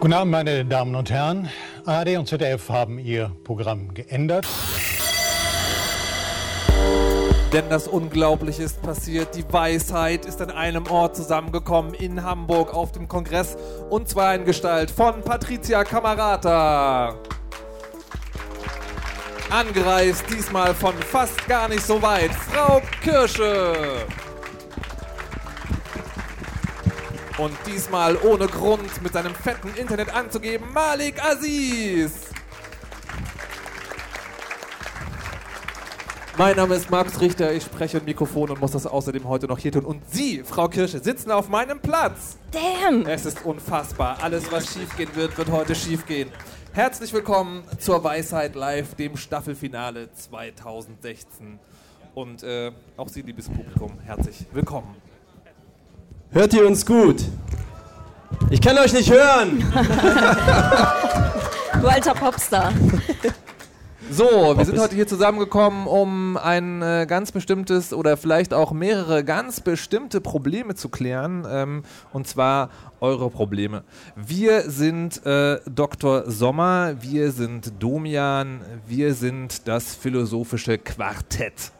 Guten Abend, meine Damen und Herren. ARD und ZDF haben ihr Programm geändert. Denn das Unglaubliche ist passiert. Die Weisheit ist an einem Ort zusammengekommen in Hamburg auf dem Kongress. Und zwar in Gestalt von Patricia Camarata. Angereist, diesmal von fast gar nicht so weit, Frau Kirsche. Und diesmal ohne Grund mit seinem fetten Internet anzugeben, Malik Aziz. Mein Name ist Markus Richter, ich spreche im Mikrofon und muss das außerdem heute noch hier tun. Und Sie, Frau Kirsche, sitzen auf meinem Platz. Damn! Es ist unfassbar. Alles, was schiefgehen wird, wird heute schiefgehen. Herzlich willkommen zur Weisheit Live, dem Staffelfinale 2016. Und äh, auch Sie, liebes Publikum, herzlich willkommen. Hört ihr uns gut? Ich kann euch nicht hören. Du alter Popstar. So, wir sind heute hier zusammengekommen, um ein äh, ganz bestimmtes oder vielleicht auch mehrere ganz bestimmte Probleme zu klären. Ähm, und zwar eure Probleme. Wir sind äh, Dr. Sommer, wir sind Domian, wir sind das philosophische Quartett.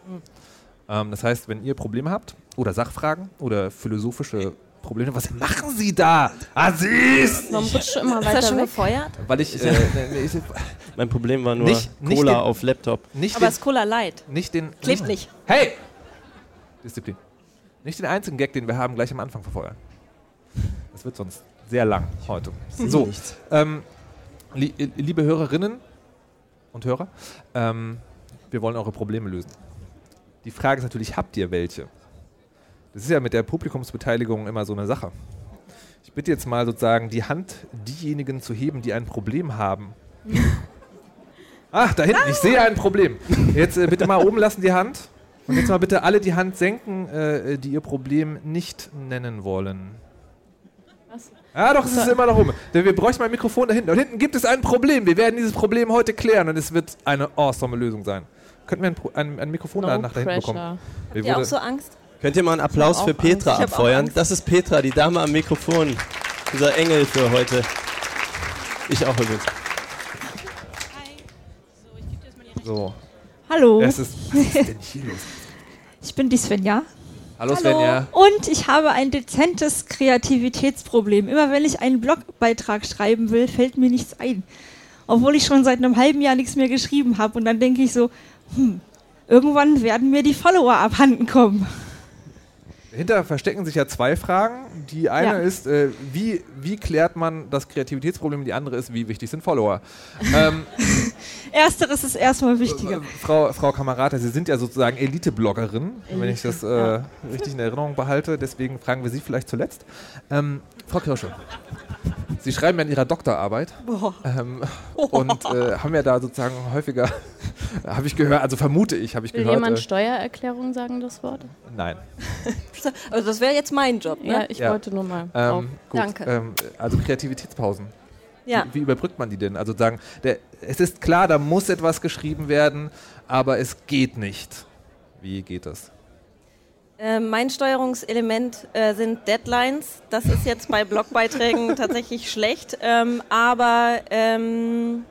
Ähm, das heißt, wenn ihr Probleme habt oder Sachfragen oder philosophische Probleme, was machen Sie da? Aziz! Warum rutscht du immer Ist er weiter schon weg? gefeuert? Weil ich, äh, Mein Problem war nur Nicht- nicht Cola den- auf Laptop. nicht Aber den, es ist Cola Light. nicht den Klebt nicht. Hey! Disziplin. Nicht den einzigen Gag, den wir haben, gleich am Anfang verfeuern. Das wird sonst sehr lang heute. So, Nichts. ähm, li liebe Hörerinnen und Hörer, ähm, wir wollen eure Probleme lösen. Die Frage ist natürlich, habt ihr welche? Das ist ja mit der Publikumsbeteiligung immer so eine Sache. Ich bitte jetzt mal sozusagen die Hand diejenigen zu heben, die ein Problem haben. Ach, da hinten, ich sehe ein Problem. Jetzt äh, bitte mal oben lassen die Hand. Und jetzt mal bitte alle die Hand senken, äh, die ihr Problem nicht nennen wollen. Was? Ja, doch, es ist immer noch oben. Denn Wir bräuchten mal ein Mikrofon da hinten. Und hinten gibt es ein Problem. Wir werden dieses Problem heute klären und es wird eine awesome Lösung sein. Könnten wir ein, ein, ein Mikrofon da nach da hinten bekommen? Habt ihr auch so Angst? Könnt ihr mal einen Applaus für Petra Angst. Abfeuern? Das ist Petra, die Dame am Mikrofon. Dieser Engel für heute. Ich auch übrigens. so, Hallo, es ist. Was ist denn hier los? ich bin die Svenja. Hallo Svenja. Und ich habe ein dezentes Kreativitätsproblem. Immer wenn ich einen Blogbeitrag schreiben will, fällt mir nichts ein. Obwohl ich schon seit einem halben Jahr nichts mehr geschrieben habe. Und dann denke ich so, hm, irgendwann werden mir die Follower abhanden kommen. Hinter verstecken sich ja zwei Fragen. Die eine Ja. ist, äh, wie, wie klärt man das Kreativitätsproblem? Die andere ist, wie wichtig sind Follower? ähm, Ersteres ist erstmal wichtiger. äh, Frau, Frau Kamerata, Sie sind ja sozusagen Elite-Bloggerin, wenn ich das äh, ja. richtig in Erinnerung behalte. Deswegen fragen wir Sie vielleicht zuletzt. Ähm, Frau Kirsche, Sie schreiben ja in Ihrer Doktorarbeit ähm, und äh, haben ja da sozusagen häufiger, habe ich gehört, also vermute ich, habe ich Will gehört. jemand Äh, Steuererklärung sagen, das Wort? nein. Also das wäre jetzt mein Job, Ja, ne? ich Ja. wollte nur mal. Ähm, gut, Danke. Ähm, also Kreativitätspausen. Ja. Wie, wie überbrückt man die denn? Also sagen, der, es ist klar, da muss etwas geschrieben werden, aber es geht nicht. Wie geht das? Äh, mein Steuerungselement äh, sind Deadlines. Das ist jetzt bei Blogbeiträgen tatsächlich schlecht, ähm, aber ähm,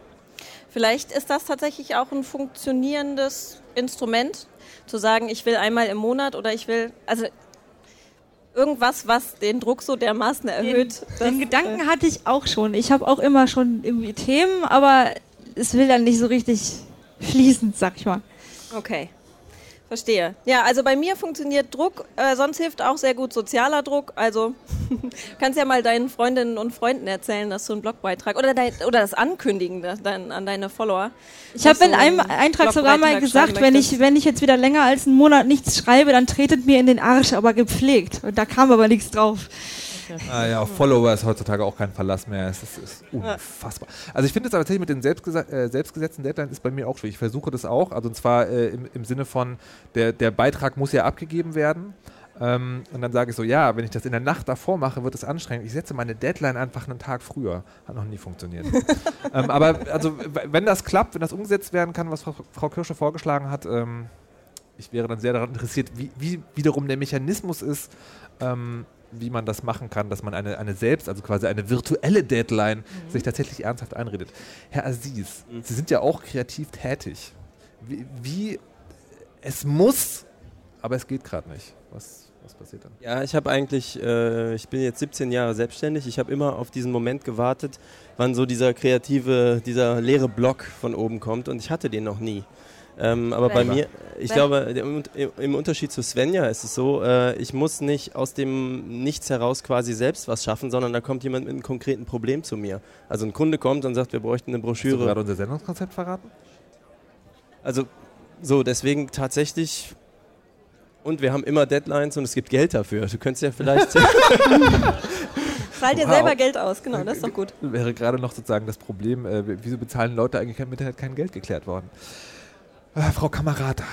vielleicht ist das tatsächlich auch ein funktionierendes Instrument, zu sagen, ich will einmal im Monat oder ich will, also irgendwas, was den Druck so dermaßen erhöht. Den dass, Gedanken hatte ich auch schon. Ich habe auch immer schon irgendwie Themen, aber es will dann nicht so richtig fließend, sag ich mal. Okay. Verstehe. Ja, also bei mir funktioniert Druck, äh, sonst hilft auch sehr gut sozialer Druck. Also kannst ja mal deinen Freundinnen und Freunden erzählen, dass du einen Blogbeitrag oder, dein, oder das Ankündigen dein, an deine Follower. Ich habe in einem Eintrag sogar mal gesagt, wenn ich, wenn ich jetzt wieder länger als einen Monat nichts schreibe, dann tretet mir in den Arsch, aber gepflegt. Und da kam aber nichts drauf. Ah ja, auf Follower ist heutzutage auch kein Verlass mehr. Es ist, ist unfassbar. Also ich finde es aber tatsächlich mit den selbstgesa- äh, selbstgesetzten Deadlines ist bei mir auch schwierig. Ich versuche das auch, also und zwar äh, im, im Sinne von, der, der Beitrag muss ja abgegeben werden, Ähm, und dann sage ich so, ja, wenn ich das in der Nacht davor mache, wird es anstrengend. Ich setze meine Deadline einfach einen Tag früher. Hat noch nie funktioniert. ähm, aber also, w- wenn das klappt, wenn das umgesetzt werden kann, was Frau, Frau Kirsche vorgeschlagen hat, ähm, ich wäre dann sehr daran interessiert, wie, wie wiederum der Mechanismus ist, ähm, wie man das machen kann, dass man eine, eine selbst, also quasi eine virtuelle Deadline, sich tatsächlich ernsthaft einredet. Herr Aziz, Sie sind ja auch kreativ tätig. Wie, wie es muss, aber es geht gerade nicht. Was, was passiert dann? Ja, ich habe eigentlich, äh, ich bin jetzt 17 Jahre selbstständig. Ich habe immer auf diesen Moment gewartet, wann so dieser kreative, dieser leere Block von oben kommt und ich hatte den noch nie. Ähm, aber bei mir, ich glaube, im, im Unterschied zu Svenja ist es so, äh, ich muss nicht aus dem Nichts heraus quasi selbst was schaffen, sondern da kommt jemand mit einem konkreten Problem zu mir. Also ein Kunde kommt und sagt, wir bräuchten eine Hast du Broschüre. gerade unser Sendungskonzept verraten? Also so, deswegen tatsächlich. Und wir haben immer Deadlines und es gibt Geld dafür. Du könntest ja vielleicht. Zahl dir Wow. selber Geld aus, genau, das ist doch gut. Wäre gerade noch sozusagen das Problem, äh, wieso bezahlen Leute eigentlich im Internet kein Geld geklärt worden? Äh, Frau Kamerata.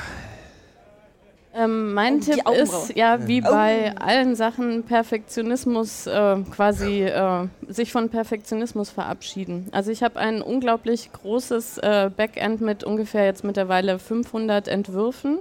Ähm, mein Oh, die Tipp ist, ja, wie Oh. bei allen Sachen, Perfektionismus äh, quasi äh, sich von Perfektionismus verabschieden. Also ich habe ein unglaublich großes äh, Backend mit ungefähr jetzt mittlerweile 500 Entwürfen.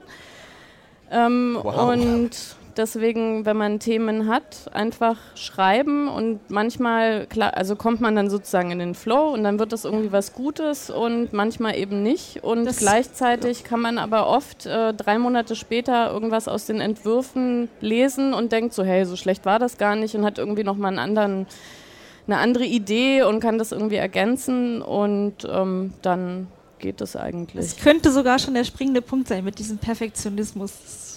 Ähm, Wow. Und deswegen, wenn man Themen hat, einfach schreiben und manchmal, klar, also kommt man dann sozusagen in den Flow und dann wird das irgendwie was Gutes und manchmal eben nicht. Und Das- gleichzeitig kann man aber oft äh, drei Monate später irgendwas aus den Entwürfen lesen und denkt so, hey, so schlecht war das gar nicht und hat irgendwie nochmal einen anderen, eine andere Idee und kann das irgendwie ergänzen und ähm, dann geht es eigentlich. Das könnte sogar schon der springende Punkt sein mit diesem Perfektionismus.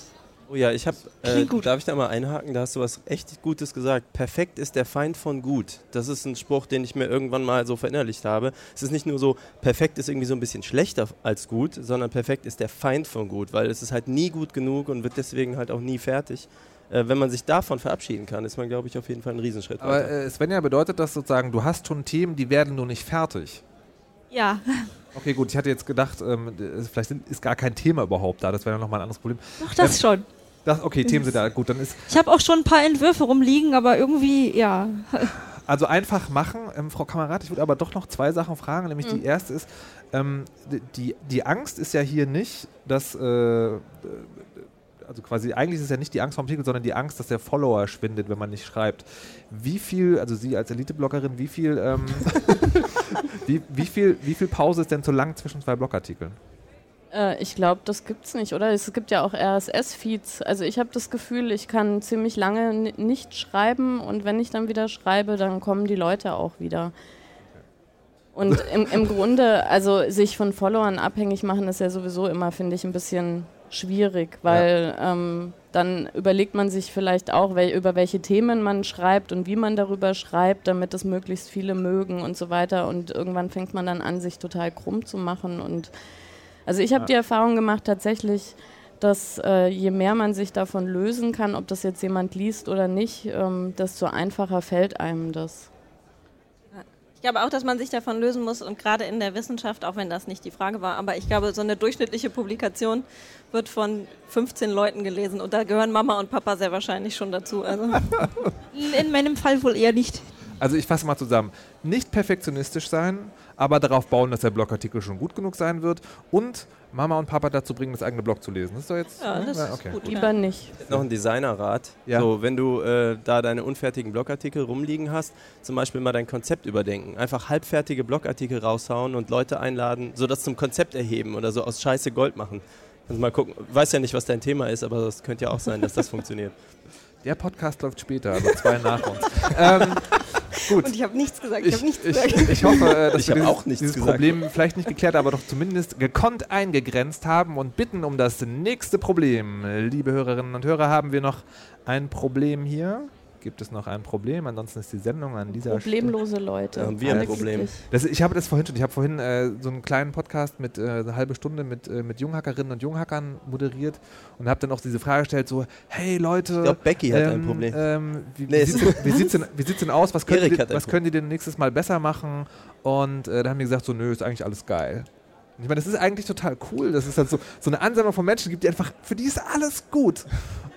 Oh ja, ich habe. Äh, darf ich da mal einhaken? Da hast du was echt Gutes gesagt. Perfekt ist der Feind von gut. Das ist ein Spruch, den ich mir irgendwann mal so verinnerlicht habe. Es ist nicht nur so, perfekt ist irgendwie so ein bisschen schlechter als gut, sondern perfekt ist der Feind von gut, weil es ist halt nie gut genug und wird deswegen halt auch nie fertig. Äh, wenn man sich davon verabschieden kann, ist man, glaube ich, auf jeden Fall einen Riesenschritt Aber weiter. äh, Svenja, bedeutet das sozusagen, du hast schon Themen, die werden nur nicht fertig? Ja, Okay, gut, ich hatte jetzt gedacht, ähm, vielleicht sind, ist gar kein Thema überhaupt da, das wäre ja nochmal ein anderes Problem. doch das schon. Das, okay, Themen sind da, gut, dann ist, Ich habe auch schon ein paar Entwürfe rumliegen, aber irgendwie, ja. Also einfach machen. Ähm, Frau Kamerad, ich würde aber doch noch zwei Sachen fragen. Nämlich die erste ist, ähm, die, die Angst ist ja hier nicht, dass, äh, äh, also quasi eigentlich ist es ja nicht die Angst vom Artikel, sondern die Angst, dass der Follower schwindet, wenn man nicht schreibt. Wie viel, also Sie als Elite-Bloggerin, wie viel, ähm, wie, wie viel, wie viel Pause ist denn zu lang zwischen zwei Blogartikeln? Äh, ich glaube, das gibt's nicht, oder? Es gibt ja auch RSS-Feeds. Also ich habe das Gefühl, ich kann ziemlich lange ni- nicht schreiben und wenn ich dann wieder schreibe, dann kommen die Leute auch wieder. Und im, im Grunde, also sich von Followern abhängig machen, ist ja sowieso immer, finde ich, ein bisschen schwierig, weil ähm, dann überlegt man sich vielleicht auch, wel über welche Themen man schreibt und wie man darüber schreibt, damit es möglichst viele mögen und so weiter. Und irgendwann fängt man dann an, sich total krumm zu machen und also ich habe Ja. die Erfahrung gemacht tatsächlich, dass äh, je mehr man sich davon lösen kann, ob das jetzt jemand liest oder nicht, ähm, desto einfacher fällt einem das. Ich glaube auch, dass man sich davon lösen muss und gerade in der Wissenschaft, auch wenn das nicht die Frage war, aber ich glaube, so eine durchschnittliche Publikation wird von 15 Leuten gelesen und da gehören Mama und Papa sehr wahrscheinlich schon dazu. Also In meinem Fall wohl eher nicht. Also ich fasse mal zusammen. Nicht perfektionistisch sein, aber darauf bauen, dass der Blogartikel schon gut genug sein wird und Mama und Papa dazu bringen, das eigene Blog zu lesen. Das ist doch jetzt. ja, ne? das Ja, ist okay. gut. Lieber nicht. Noch ein Designerrat. Ja. So, wenn du äh, da deine unfertigen Blogartikel rumliegen hast, zum Beispiel mal dein Konzept überdenken. Einfach halbfertige Blogartikel raushauen und Leute einladen, so das zum Konzept erheben oder so aus Scheiße Gold machen. Und mal gucken, weiß ja nicht, was dein Thema ist, aber es könnte ja auch sein, dass das funktioniert. Der Podcast läuft später, also zwei nach uns. ähm, gut. Und ich habe nichts gesagt, ich, Ich, nichts ich, gesagt. ich hoffe, äh, dass Ich wir dieses, auch nichts dieses gesagt. Problem vielleicht nicht geklärt, aber doch zumindest gekonnt eingegrenzt haben und bitten um das nächste Problem. Liebe Hörerinnen und Hörer, haben wir noch ein Problem hier? Gibt es noch ein Problem? Ansonsten ist die Sendung an dieser Stelle. Problemlose Leute. Ja, haben wir ein Problem. Das, ich habe das vorhin schon. Ich habe vorhin äh, so einen kleinen Podcast mit äh, eine halbe Stunde mit, äh, mit Junghackerinnen und Junghackern moderiert und habe dann auch diese Frage gestellt: so, hey Leute. Ich glaube, Becky hat ein ähm, Problem. Ähm, wie, Nee, wie, es- sieht's denn, denn, aus? Was können, die, was können die denn nächstes Mal besser machen? Und äh, da haben die gesagt, so, nö, ist eigentlich alles geil. Ich meine, das ist eigentlich total cool, dass es halt so, so eine Ansammlung von Menschen gibt, die einfach, für die ist alles gut.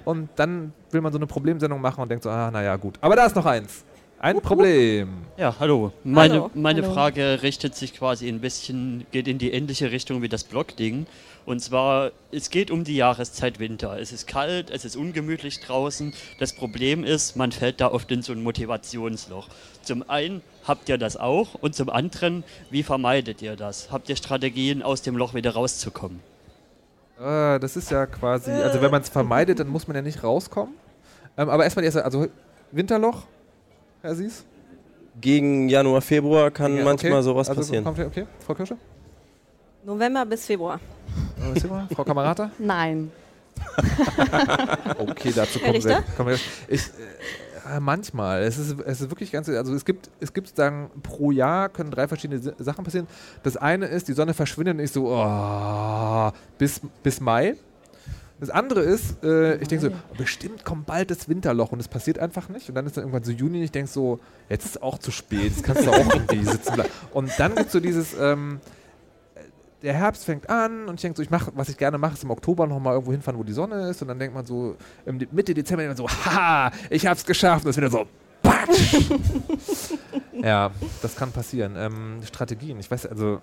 Und dann will man so eine Problemsendung machen und denkt so, ah, naja, gut. Aber da ist noch eins. Ein Problem. Ja, hallo. Meine, Hallo. meine Hallo. Frage richtet sich quasi ein bisschen, geht in die ähnliche Richtung wie das Blog-Ding. Und zwar, es geht um die Jahreszeit Winter. Es ist kalt, es ist ungemütlich draußen. Das Problem ist, man fällt da oft in so ein Motivationsloch. Zum einen habt ihr das auch und zum anderen, wie vermeidet ihr das? Habt ihr Strategien, aus dem Loch wieder rauszukommen? Äh, das ist ja quasi, also wenn man es vermeidet, dann muss man ja nicht rauskommen. Ähm, aber erstmal die erste, also Winterloch, Herr Sies? Gegen Januar, Februar kann Ja, manchmal okay. sowas also, passieren. kommt- Okay, Frau Kirsche? November bis Februar. Was sehen wir? Frau Kamerata? Nein. Okay, dazu kommen wir. Kommen wir ich, äh, manchmal. Es ist, es ist wirklich ganz. Also es gibt, es gibt sozusagen pro Jahr können drei verschiedene Sachen passieren. Das eine ist, die Sonne verschwindet und ich so, oh, bis, bis Mai. Das andere ist, äh, ich denke so, bestimmt kommt bald das Winterloch und es passiert einfach nicht. Und dann ist dann irgendwann so Juni und ich denke so, jetzt ist auch zu spät, jetzt kannst du auch irgendwie sitzen bleiben. Und dann gibt es so dieses, ähm, der Herbst fängt an und ich denke so, ich mache, was ich gerne mache, ist im Oktober nochmal irgendwo hinfahren, wo die Sonne ist. Und dann denkt man so, Mitte Dezember denkt man so, haha, ich hab's geschafft. Und es ist wieder so, patsch. ja, das kann passieren. Ähm, Strategien, ich weiß, also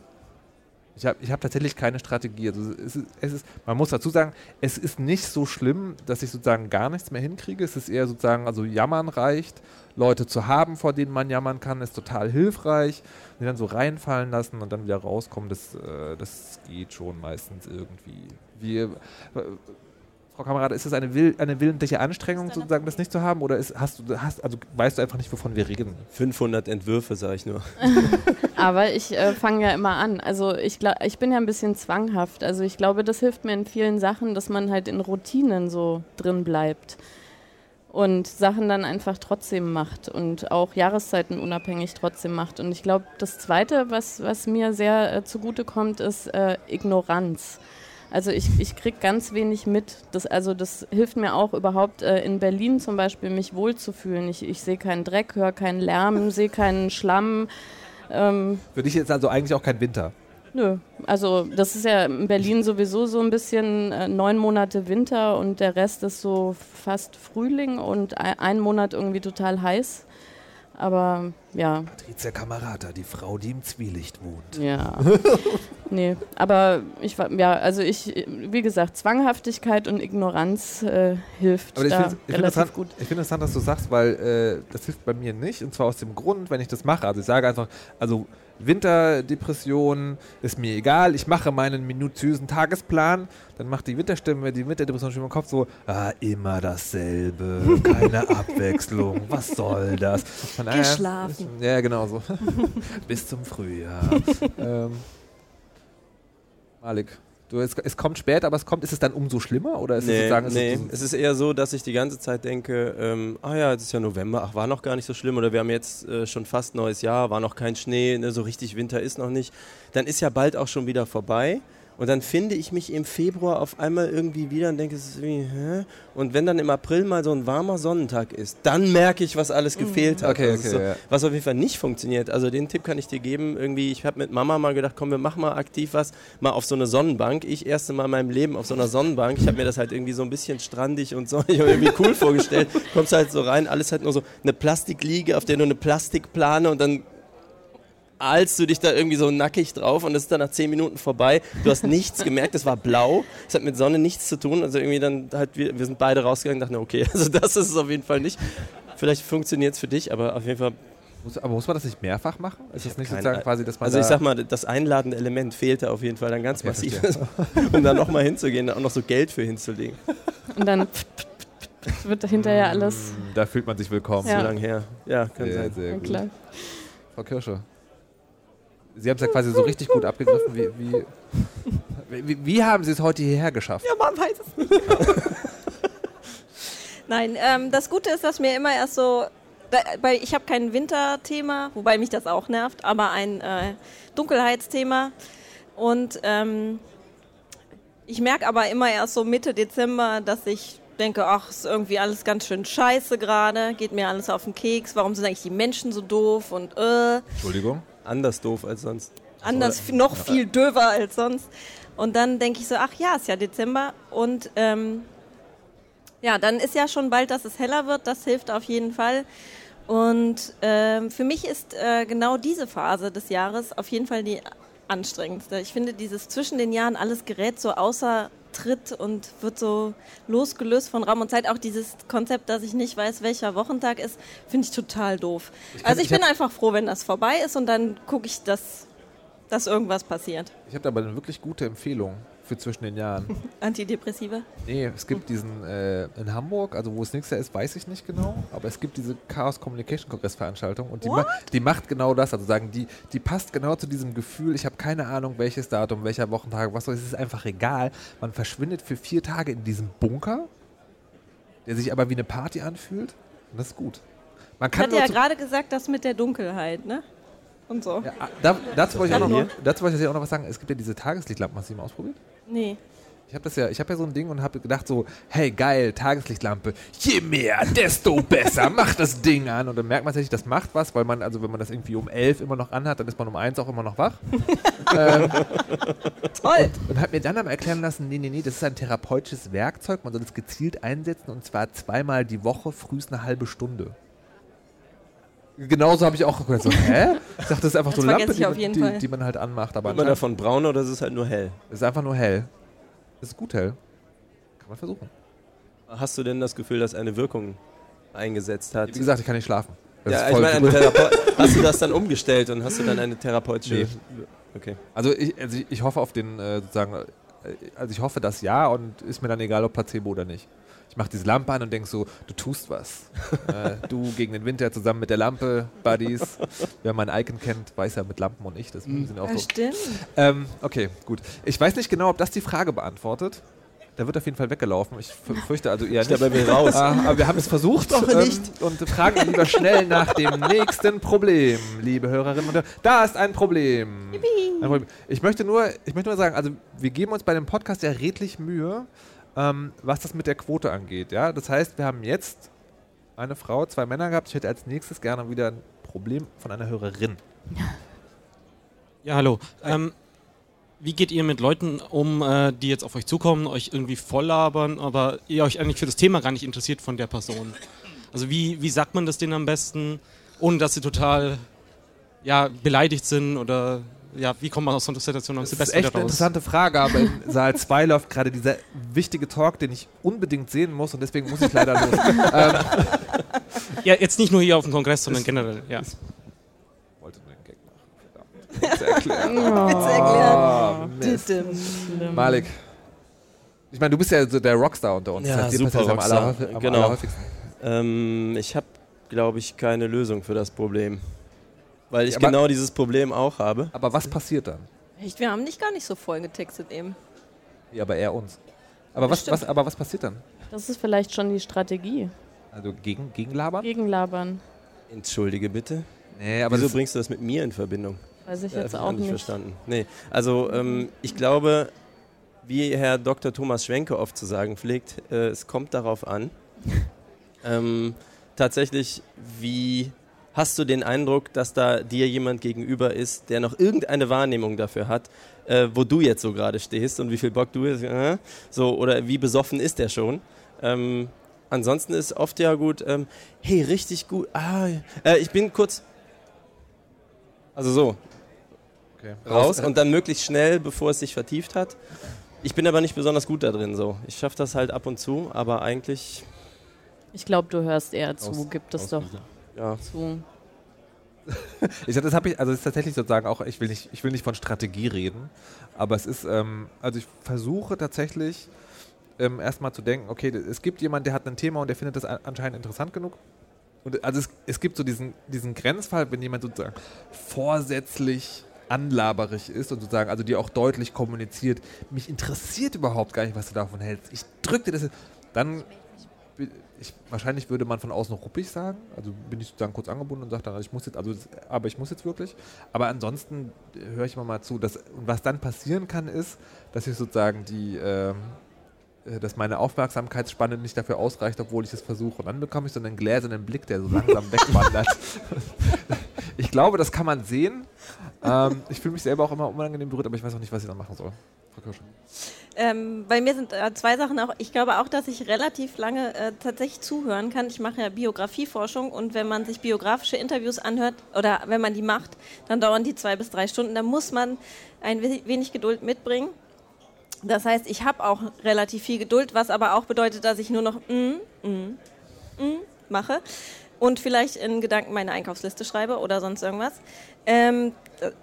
ich habe ich hab tatsächlich keine Strategie. Also es ist, es ist, man muss dazu sagen, es ist nicht so schlimm, dass ich sozusagen gar nichts mehr hinkriege. Es ist eher sozusagen, also jammern reicht. Leute zu haben, vor denen man jammern kann, ist total hilfreich. Die dann so reinfallen lassen und dann wieder rauskommen, das, äh, das geht schon meistens irgendwie. Wir, äh, Frau Kamerad, ist das eine, will, eine willentliche Anstrengung, sozusagen das nicht zu haben? Oder ist, hast du, hast, also weißt du einfach nicht, wovon wir reden? 500 Entwürfe, sage ich nur. Aber ich äh, fange ja immer an. Also ich, glaub, ich bin ja ein bisschen zwanghaft. Also ich glaube, das hilft mir in vielen Sachen, dass man halt in Routinen so drin bleibt und Sachen dann einfach trotzdem macht und auch Jahreszeiten unabhängig trotzdem macht. Und ich glaube, das Zweite, was, was mir sehr äh, zugute kommt, ist äh, Ignoranz. Also ich, ich kriege ganz wenig mit. Das, also das hilft mir auch überhaupt äh, in Berlin zum Beispiel, mich wohlzufühlen. Ich, ich sehe keinen Dreck, höre keinen Lärm, sehe keinen Schlamm. Ähm, Für dich ist also eigentlich auch kein Winter. Nö, also das ist ja in Berlin sowieso so ein bisschen äh, neun Monate Winter und der Rest ist so fast Frühling und ein, ein Monat irgendwie total heiß. Aber ja, Patricia Kamerata, die Frau, die im Zwielicht wohnt. ja. nee, aber ich war, ja, also ich, wie gesagt, Zwanghaftigkeit und Ignoranz äh, hilft Aber ich da finde ich relativ interessant, gut. ich find interessant, dass du sagst, weil äh, das hilft bei mir nicht. Und zwar aus dem Grund, wenn ich das mache. Also ich sage einfach, also Winterdepression ist mir egal. Ich mache meinen minutiösen Tagesplan. Dann macht die Winterstimme, die Winterdepression schon im Kopf so, ah, immer dasselbe, keine Abwechslung, was soll das? Von daher- Geschlafen. Ja, genau so. Bis zum Frühjahr. ähm, Malik, du, es, es kommt spät, aber es kommt, ist es dann umso schlimmer? Oder ist es Nee, sozusagen, ist nee. es, es ist eher so, dass ich die ganze Zeit denke, ähm, ah ja, es ist ja November, ach, war noch gar nicht so schlimm oder wir haben jetzt äh, schon fast neues Jahr, war noch kein Schnee, ne, so richtig Winter ist noch nicht. Dann ist ja bald auch schon wieder vorbei und dann finde ich mich im Februar auf einmal irgendwie wieder und denke, es ist irgendwie, hä? Und wenn dann im April mal so ein warmer Sonnentag ist, dann merke ich, was alles gefehlt hat. Okay, ist okay, so, ja. Was auf jeden Fall nicht funktioniert. Also den Tipp kann ich dir geben. Irgendwie, ich habe mit Mama mal gedacht, komm, wir machen mal aktiv was, mal auf so eine Sonnenbank. Ich erste Mal in meinem Leben auf so einer Sonnenbank. Ich habe mir das halt irgendwie so ein bisschen strandig und so ich hab mir irgendwie cool vorgestellt. Kommst halt so rein, alles halt nur so eine Plastikliege, auf der nur eine Plastikplane und dann ahlst du dich da irgendwie so nackig drauf und es ist dann nach zehn Minuten vorbei. Du hast nichts gemerkt, es war blau. Es hat mit Sonne nichts zu tun. Also irgendwie dann halt, wir, wir sind beide rausgegangen und dachten, okay, also das ist es auf jeden Fall nicht. Vielleicht funktioniert es für dich, aber auf jeden Fall aber muss man das nicht mehrfach machen? Ist das nicht sozusagen quasi, dass man Also ich sag mal, das einladende Element fehlte auf jeden Fall dann ganz Okay, massiv. verstehe. um da nochmal hinzugehen, da auch noch so Geld für hinzulegen. Und dann wird hinterher alles. Mm, Da fühlt man sich willkommen. Ja. So lange her. Ja, kann Sehr, sein. sehr Ja, gut. klar. Frau Kirsche. Sie haben es ja quasi so richtig gut abgegriffen. Wie, wie, wie, wie haben Sie es heute hierher geschafft? Ja, man weiß es nicht. Nein, ähm, das Gute ist, dass mir immer erst so, weil ich habe kein Winterthema, wobei mich das auch nervt, aber ein äh, Dunkelheitsthema. Und ähm, ich merke aber immer erst so Mitte Dezember, dass ich denke, ach, ist irgendwie alles ganz schön scheiße gerade, geht mir alles auf den Keks, warum sind eigentlich die Menschen so doof und äh, Entschuldigung. Anders doof als sonst. anders f- noch viel döver als sonst. Und dann denke ich so, ach ja, ist ja Dezember und ähm, Ja, dann ist ja schon bald, dass es heller wird. Das hilft auf jeden Fall. Und ähm, für mich ist äh, genau diese Phase des Jahres auf jeden Fall die anstrengendste. Ich finde, dieses zwischen den Jahren alles gerät so außer Tritt und wird so losgelöst von Raum und Zeit. Auch dieses Konzept, dass ich nicht weiß, welcher Wochentag ist, finde ich total doof. kann- also ich, ich bin einfach froh, wenn das vorbei ist und dann gucke ich, dass, dass irgendwas passiert. Ich habe da aber eine wirklich gute Empfehlung für zwischen den Jahren. Antidepressiva. Nee, es gibt diesen äh, in Hamburg, also wo es nächstes Jahr ist, weiß ich nicht genau, aber es gibt diese Chaos Communication Kongress Veranstaltung und die, ma die macht genau das, also sagen die, die passt genau zu diesem Gefühl, ich habe keine Ahnung, welches Datum, welcher Wochentag, was soll, es ist einfach egal. Man verschwindet für vier Tage in diesem Bunker, der sich aber wie eine Party anfühlt und das ist gut. Man Ich kann hatte nur ja gerade gesagt, das mit der Dunkelheit, ne? Und so. ja, ah, da, dazu wollte ich auch noch, dazu wollte ich ja auch noch was sagen. Es gibt ja diese Tageslichtlampen, hast du die mal ausprobiert? Nee. Ich habe das ja, ich habe ja so ein Ding und habe gedacht so, hey geil, Tageslichtlampe, je mehr, desto besser, mach das Ding an. Und dann merkt man tatsächlich, das macht was, weil man, also wenn man das irgendwie um elf immer noch anhat, dann ist man um eins auch immer noch wach. ähm, Toll. und habe mir dann aber erklären lassen, nee, nee, nee, das ist ein therapeutisches Werkzeug, man soll es gezielt einsetzen und zwar zweimal die Woche, frühest eine halbe Stunde. Genauso habe ich auch gedacht, so, hä? Ich dachte, das ist einfach Das so eine Lampe, die, auf man- jeden die, Fall. die man halt anmacht. Aber Wird man davon braun oder ist es halt nur hell? ist es einfach nur hell. Es ist gut hell. Kann man versuchen. Hast du denn das Gefühl, dass eine Wirkung eingesetzt hat? Wie gesagt, ich kann nicht schlafen. Das ja, ist ich meine, hast du das dann umgestellt und hast du dann eine therapeutische. Nee. Okay. also, ich, also ich- ich hoffe auf den, äh, sozusagen, äh, also ich hoffe das ja und ist mir dann egal, ob Placebo oder nicht. Ich mache diese Lampe an und denke so, du tust was. äh, du gegen den Winter zusammen mit der Lampe, Buddies. Wer mein Icon kennt, weiß ja mit Lampen und ich, das sind auch Ja, so. stimmt. Ähm, okay, gut. Ich weiß nicht genau, ob das die Frage beantwortet. Da wird auf jeden Fall weggelaufen. Ich fürchte also eher Ich glaube, nicht. er will raus. Ah, aber wir haben es versucht Doch ähm, nicht. und fragen lieber schnell nach dem nächsten Problem, liebe Hörerinnen und Hörer. Da ist ein Problem. ein Problem. Ich möchte nur, ich möchte nur sagen, also wir geben uns bei dem Podcast ja redlich Mühe, ähm, was das mit der Quote angeht. Ja, das heißt, wir haben jetzt eine Frau, zwei Männer gehabt. Ich hätte als nächstes gerne wieder ein Problem von einer Hörerin. Ja, hallo. Ähm, wie geht ihr mit Leuten um, äh, die jetzt auf euch zukommen, euch irgendwie voll labern, aber ihr euch eigentlich für das Thema gar nicht interessiert von der Person? Also wie, wie sagt man das denen am besten, ohne dass sie total ja, beleidigt sind oder ja, wie kommt man aus so einer Situation am Das ist besten echt wieder eine raus? interessante Frage, aber in Saal 2 läuft gerade dieser wichtige Talk, den ich unbedingt sehen muss und deswegen muss ich leider los. ähm, Ja, jetzt nicht nur hier auf dem Kongress, sondern Ist- generell. Ja. wollte nur einen Gag machen. Witze erklären. Witze erklären. Oh. Malik. Ich meine, du bist ja so der Rockstar unter uns. Ja, das heißt, super am, Rockstar. allerhäufig- am Genau. allerhäufigsten. Ähm, ich habe, glaube ich, keine Lösung für das Problem. Weil ich Ja, genau dieses Problem auch habe. Aber was passiert dann? Echt, wir haben dich gar nicht so voll getextet eben. Ja, aber eher uns. Aber was, was, aber was passiert dann? Das ist vielleicht schon die Strategie. Also gegen, gegenlabern? Gegenlabern. Entschuldige bitte. Nee, aber Wieso bringst du das mit mir in Verbindung? Weiß ich Ja, jetzt hab ich auch nicht, nicht. verstanden. Nee, also ähm, ich glaube, wie Herr Dr. Thomas Schwenke oft zu sagen pflegt, äh, es kommt darauf an. ähm, tatsächlich, wie hast du den Eindruck, dass da dir jemand gegenüber ist, der noch irgendeine Wahrnehmung dafür hat, äh, wo du jetzt so gerade stehst und wie viel Bock du hast, äh, so oder wie besoffen ist der schon? Ähm, ansonsten ist oft ja gut, ähm, hey, richtig gut. Ah, äh, ich bin kurz. Also so, okay. raus und dann möglichst schnell, bevor es sich vertieft hat. Ich bin aber nicht besonders gut da drin so. Ich schaffe das halt ab und zu, aber eigentlich, Ich glaube, du hörst eher zu. Aus- Gib das aus- doch ja. zu. Ich, das habe ich, also es ist tatsächlich sozusagen auch, ich will nicht, ich will nicht von Strategie reden, aber es ist, ähm, also ich versuche tatsächlich ähm, erstmal zu denken, okay, es gibt jemanden, der hat ein Thema und der findet das an- anscheinend interessant genug. Und also es, es gibt so diesen, diesen Grenzfall, wenn jemand sozusagen vorsätzlich anlaberig ist und sozusagen, also dir auch deutlich kommuniziert, mich interessiert überhaupt gar nicht, was du davon hältst. Ich drücke dir das. Dann ich, wahrscheinlich würde man von außen ruppig sagen. Also bin ich sozusagen kurz angebunden und sage dann, ich muss jetzt, also das- aber ich muss jetzt wirklich. Aber ansonsten äh, höre ich mal mal zu. Dass, und was dann passieren kann, ist, dass ich sozusagen die, ähm, äh, dass meine Aufmerksamkeitsspanne nicht dafür ausreicht, obwohl ich es versuche. Und dann bekomme ich so einen gläsernen Blick, der so langsam wegwandert. ich glaube, das kann man sehen. Ähm, ich fühle mich selber auch immer unangenehm berührt, aber ich weiß auch nicht, was ich dann machen soll. Frau Kirsch. Ähm, bei mir sind äh, zwei Sachen auch. Ich glaube auch, dass ich relativ lange äh, tatsächlich zuhören kann. Ich mache ja Biografieforschung und wenn man sich biografische Interviews anhört oder wenn man die macht, dann dauern die zwei bis drei Stunden. Da muss man ein wenig Geduld mitbringen. Das heißt, ich habe auch relativ viel Geduld, was aber auch bedeutet, dass ich nur noch mm, mm, mm mache und vielleicht in Gedanken meine Einkaufsliste schreibe oder sonst irgendwas. Ähm,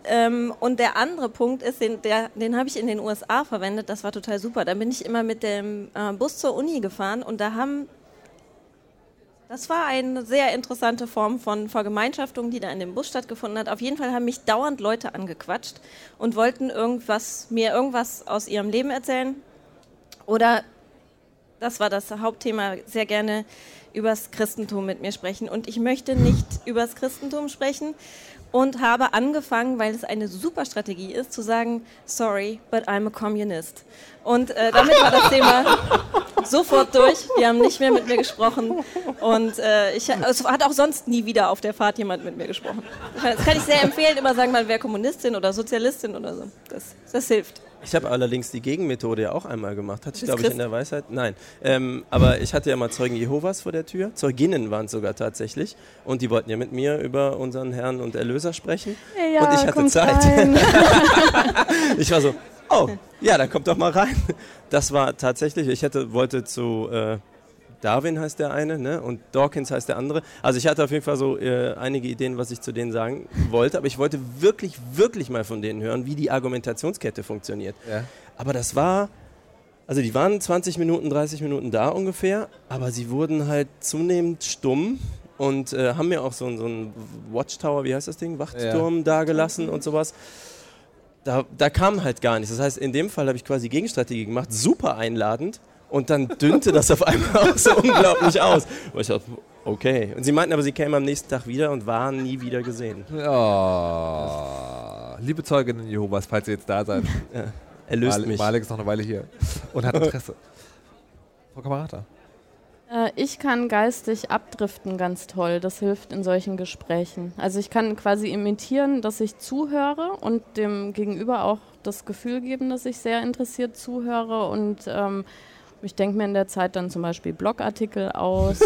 ähm, und der andere Punkt ist, den, den habe ich in den USA verwendet, das war total super. Da bin ich immer mit dem äh, Bus zur Uni gefahren und da haben, das war eine sehr interessante Form von Vergemeinschaftung, die da in dem Bus stattgefunden hat. Auf jeden Fall haben mich dauernd Leute angequatscht und wollten irgendwas, mir irgendwas aus ihrem Leben erzählen oder das war das Hauptthema, sehr gerne übers Christentum mit mir sprechen. Und ich möchte nicht übers Christentum sprechen und habe angefangen, weil es eine super Strategie ist, zu sagen, sorry, but I'm a communist. Und äh, damit war das Thema sofort durch. Die haben nicht mehr mit mir gesprochen. Und äh, ich, es hat auch sonst nie wieder auf der Fahrt jemand mit mir gesprochen. Das kann ich sehr empfehlen, immer sagen, man wäre Kommunistin oder Sozialistin oder so. Das, das hilft. Ich habe allerdings die Gegenmethode ja auch einmal gemacht. Hatte ich, glaube ich, in der Weisheit. Nein. Ähm, aber ich hatte ja mal Zeugen Jehovas vor der Tür. Zeuginnen waren es sogar tatsächlich. Und die wollten ja mit mir über unseren Herrn und Erlöser sprechen. Ja, und ich hatte Zeit. ich war so, oh, ja, dann kommt doch mal rein. Das war tatsächlich, ich hätte, wollte zu äh, Darwin heißt der eine ne? und Dawkins heißt der andere. Also ich hatte auf jeden Fall so äh, einige Ideen, was ich zu denen sagen wollte, aber ich wollte wirklich, wirklich mal von denen hören, wie die Argumentationskette funktioniert. Ja. Aber das war, also die waren 20 Minuten, 30 Minuten da ungefähr, aber sie wurden halt zunehmend stumm und äh, haben mir auch so, so einen Watchtower, wie heißt das Ding, Wachturm ja. da gelassen und sowas. Da, da kam halt gar nichts. Das heißt, in dem Fall habe ich quasi Gegenstrategie gemacht, super einladend und dann dünnte das auf einmal auch so unglaublich aus. Und ich dachte, okay. Und sie meinten aber, sie kämen am nächsten Tag wieder und waren nie wieder gesehen. Ja. Liebe Zeuginnen Jehovas, falls ihr jetzt da seid. Ja. Erlöst Mal mich. Malek ist noch eine Weile hier und hat Interesse. Frau Kamerata. Äh, ich kann geistig abdriften ganz toll. Das hilft in solchen Gesprächen. Also ich kann quasi imitieren, dass ich zuhöre und dem Gegenüber auch das Gefühl geben, dass ich sehr interessiert zuhöre und ähm, ich denke mir in der Zeit dann zum Beispiel Blogartikel aus.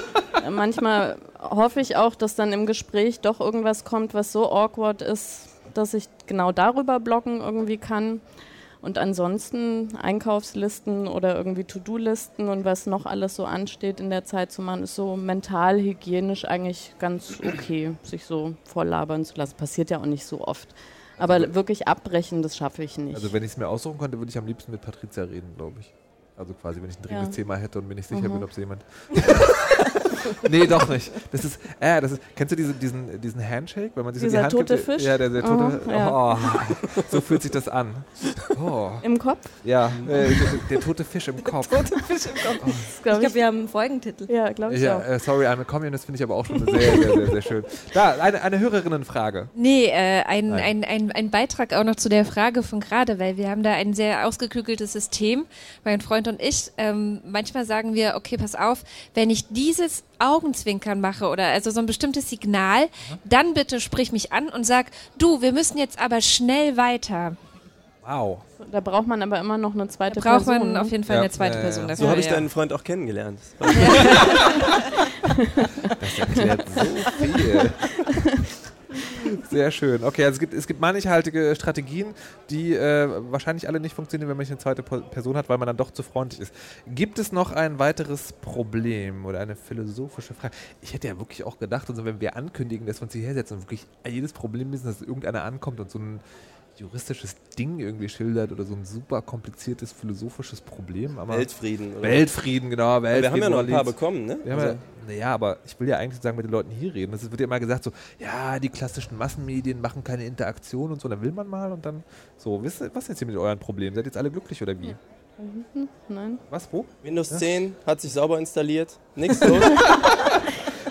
Manchmal hoffe ich auch, dass dann im Gespräch doch irgendwas kommt, was so awkward ist, dass ich genau darüber bloggen irgendwie kann. Und ansonsten Einkaufslisten oder irgendwie To-Do-Listen und was noch alles so ansteht in der Zeit zu machen, ist so mental, hygienisch eigentlich ganz okay, sich so volllabern zu lassen. Passiert ja auch nicht so oft. Aber also, wirklich abbrechen, das schaffe ich nicht. Also wenn ich es mir aussuchen könnte, würde ich am liebsten mit Patricia reden, glaube ich. Also quasi, wenn ich ein dringendes ja. Thema hätte und mir nicht sicher mhm. bin, ob es jemand. nee, doch nicht. Das ist, äh, das ist, kennst du diese, diesen, diesen Handshake, wenn man sich Dieser die Hand tote gibt? Fisch? Ja, der, der tote. Oh, ja. oh, so fühlt sich das an. Oh. Im Kopf? Ja, äh, der, der, tote Fisch im Kopf. Der tote Fisch im Kopf. Oh. Ich glaube, wir haben einen Folgentitel. Ja, glaube ich ja, auch. Äh, sorry, I'm a Communist finde ich aber auch schon sehr, sehr, sehr, sehr schön. Da, eine, eine Hörerinnenfrage. Nee, äh, ein, ein, ein, ein Beitrag auch noch zu der Frage von gerade, weil wir haben da ein sehr ausgeklügeltes System, mein Freund und ich. Ähm, manchmal sagen wir, okay, pass auf, wenn ich dieses Augenzwinkern mache oder also so ein bestimmtes Signal, dann bitte sprich mich an und sag, du, wir müssen jetzt aber schnell weiter. Wow. Da braucht man aber immer noch eine zweite da braucht Person. braucht man auf jeden Fall ja. eine zweite Person dafür. So habe ich ja. deinen Freund auch kennengelernt. das erklärt so viel. Sehr schön. Okay, also es gibt, es gibt mannighaltige Strategien, die äh, wahrscheinlich alle nicht funktionieren, wenn man nicht eine zweite Person hat, weil man dann doch zu freundlich ist. Gibt es noch ein weiteres Problem oder eine philosophische Frage? Ich hätte ja wirklich auch gedacht, also wenn wir ankündigen, dass wir uns hierher setzen und wirklich jedes Problem wissen, dass irgendeiner ankommt und so ein juristisches Ding irgendwie schildert oder so ein super kompliziertes philosophisches Problem. Aber Weltfrieden. Oder? Weltfrieden, genau. Weltfrieden, wir haben ja noch ein paar bekommen, ne? Also ja, naja, aber ich will ja eigentlich sagen, mit den Leuten hier reden. Es wird ja immer gesagt so, ja, die klassischen Massenmedien machen keine Interaktion und so. Dann will man mal und dann so, wisst ihr, was ist jetzt hier mit euren Problemen? Seid ihr jetzt alle glücklich oder wie? Nein. Was, wo? Windows ja? 10 hat sich sauber installiert. Nichts los.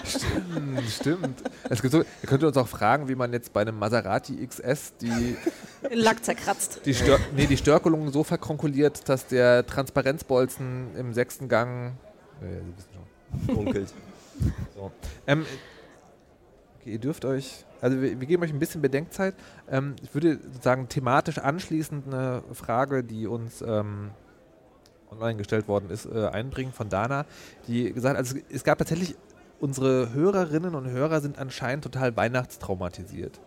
Stimmt, stimmt. Es gibt so, ihr könnt uns auch fragen, wie man jetzt bei einem Maserati XS die Lack zerkratzt. Die, Stör nee, die Störkelungen so verkonkuliert, dass der Transparenzbolzen im sechsten Gang äh, Sie wissen schon. Bunkelt. So. Ähm, Okay, ihr dürft euch, also wir, wir geben euch ein bisschen Bedenkzeit. Ähm, ich würde sozusagen thematisch anschließend eine Frage, die uns ähm, online gestellt worden ist, äh, einbringen von Dana, die gesagt hat, also es gab tatsächlich, unsere Hörerinnen und Hörer sind anscheinend total weihnachtstraumatisiert.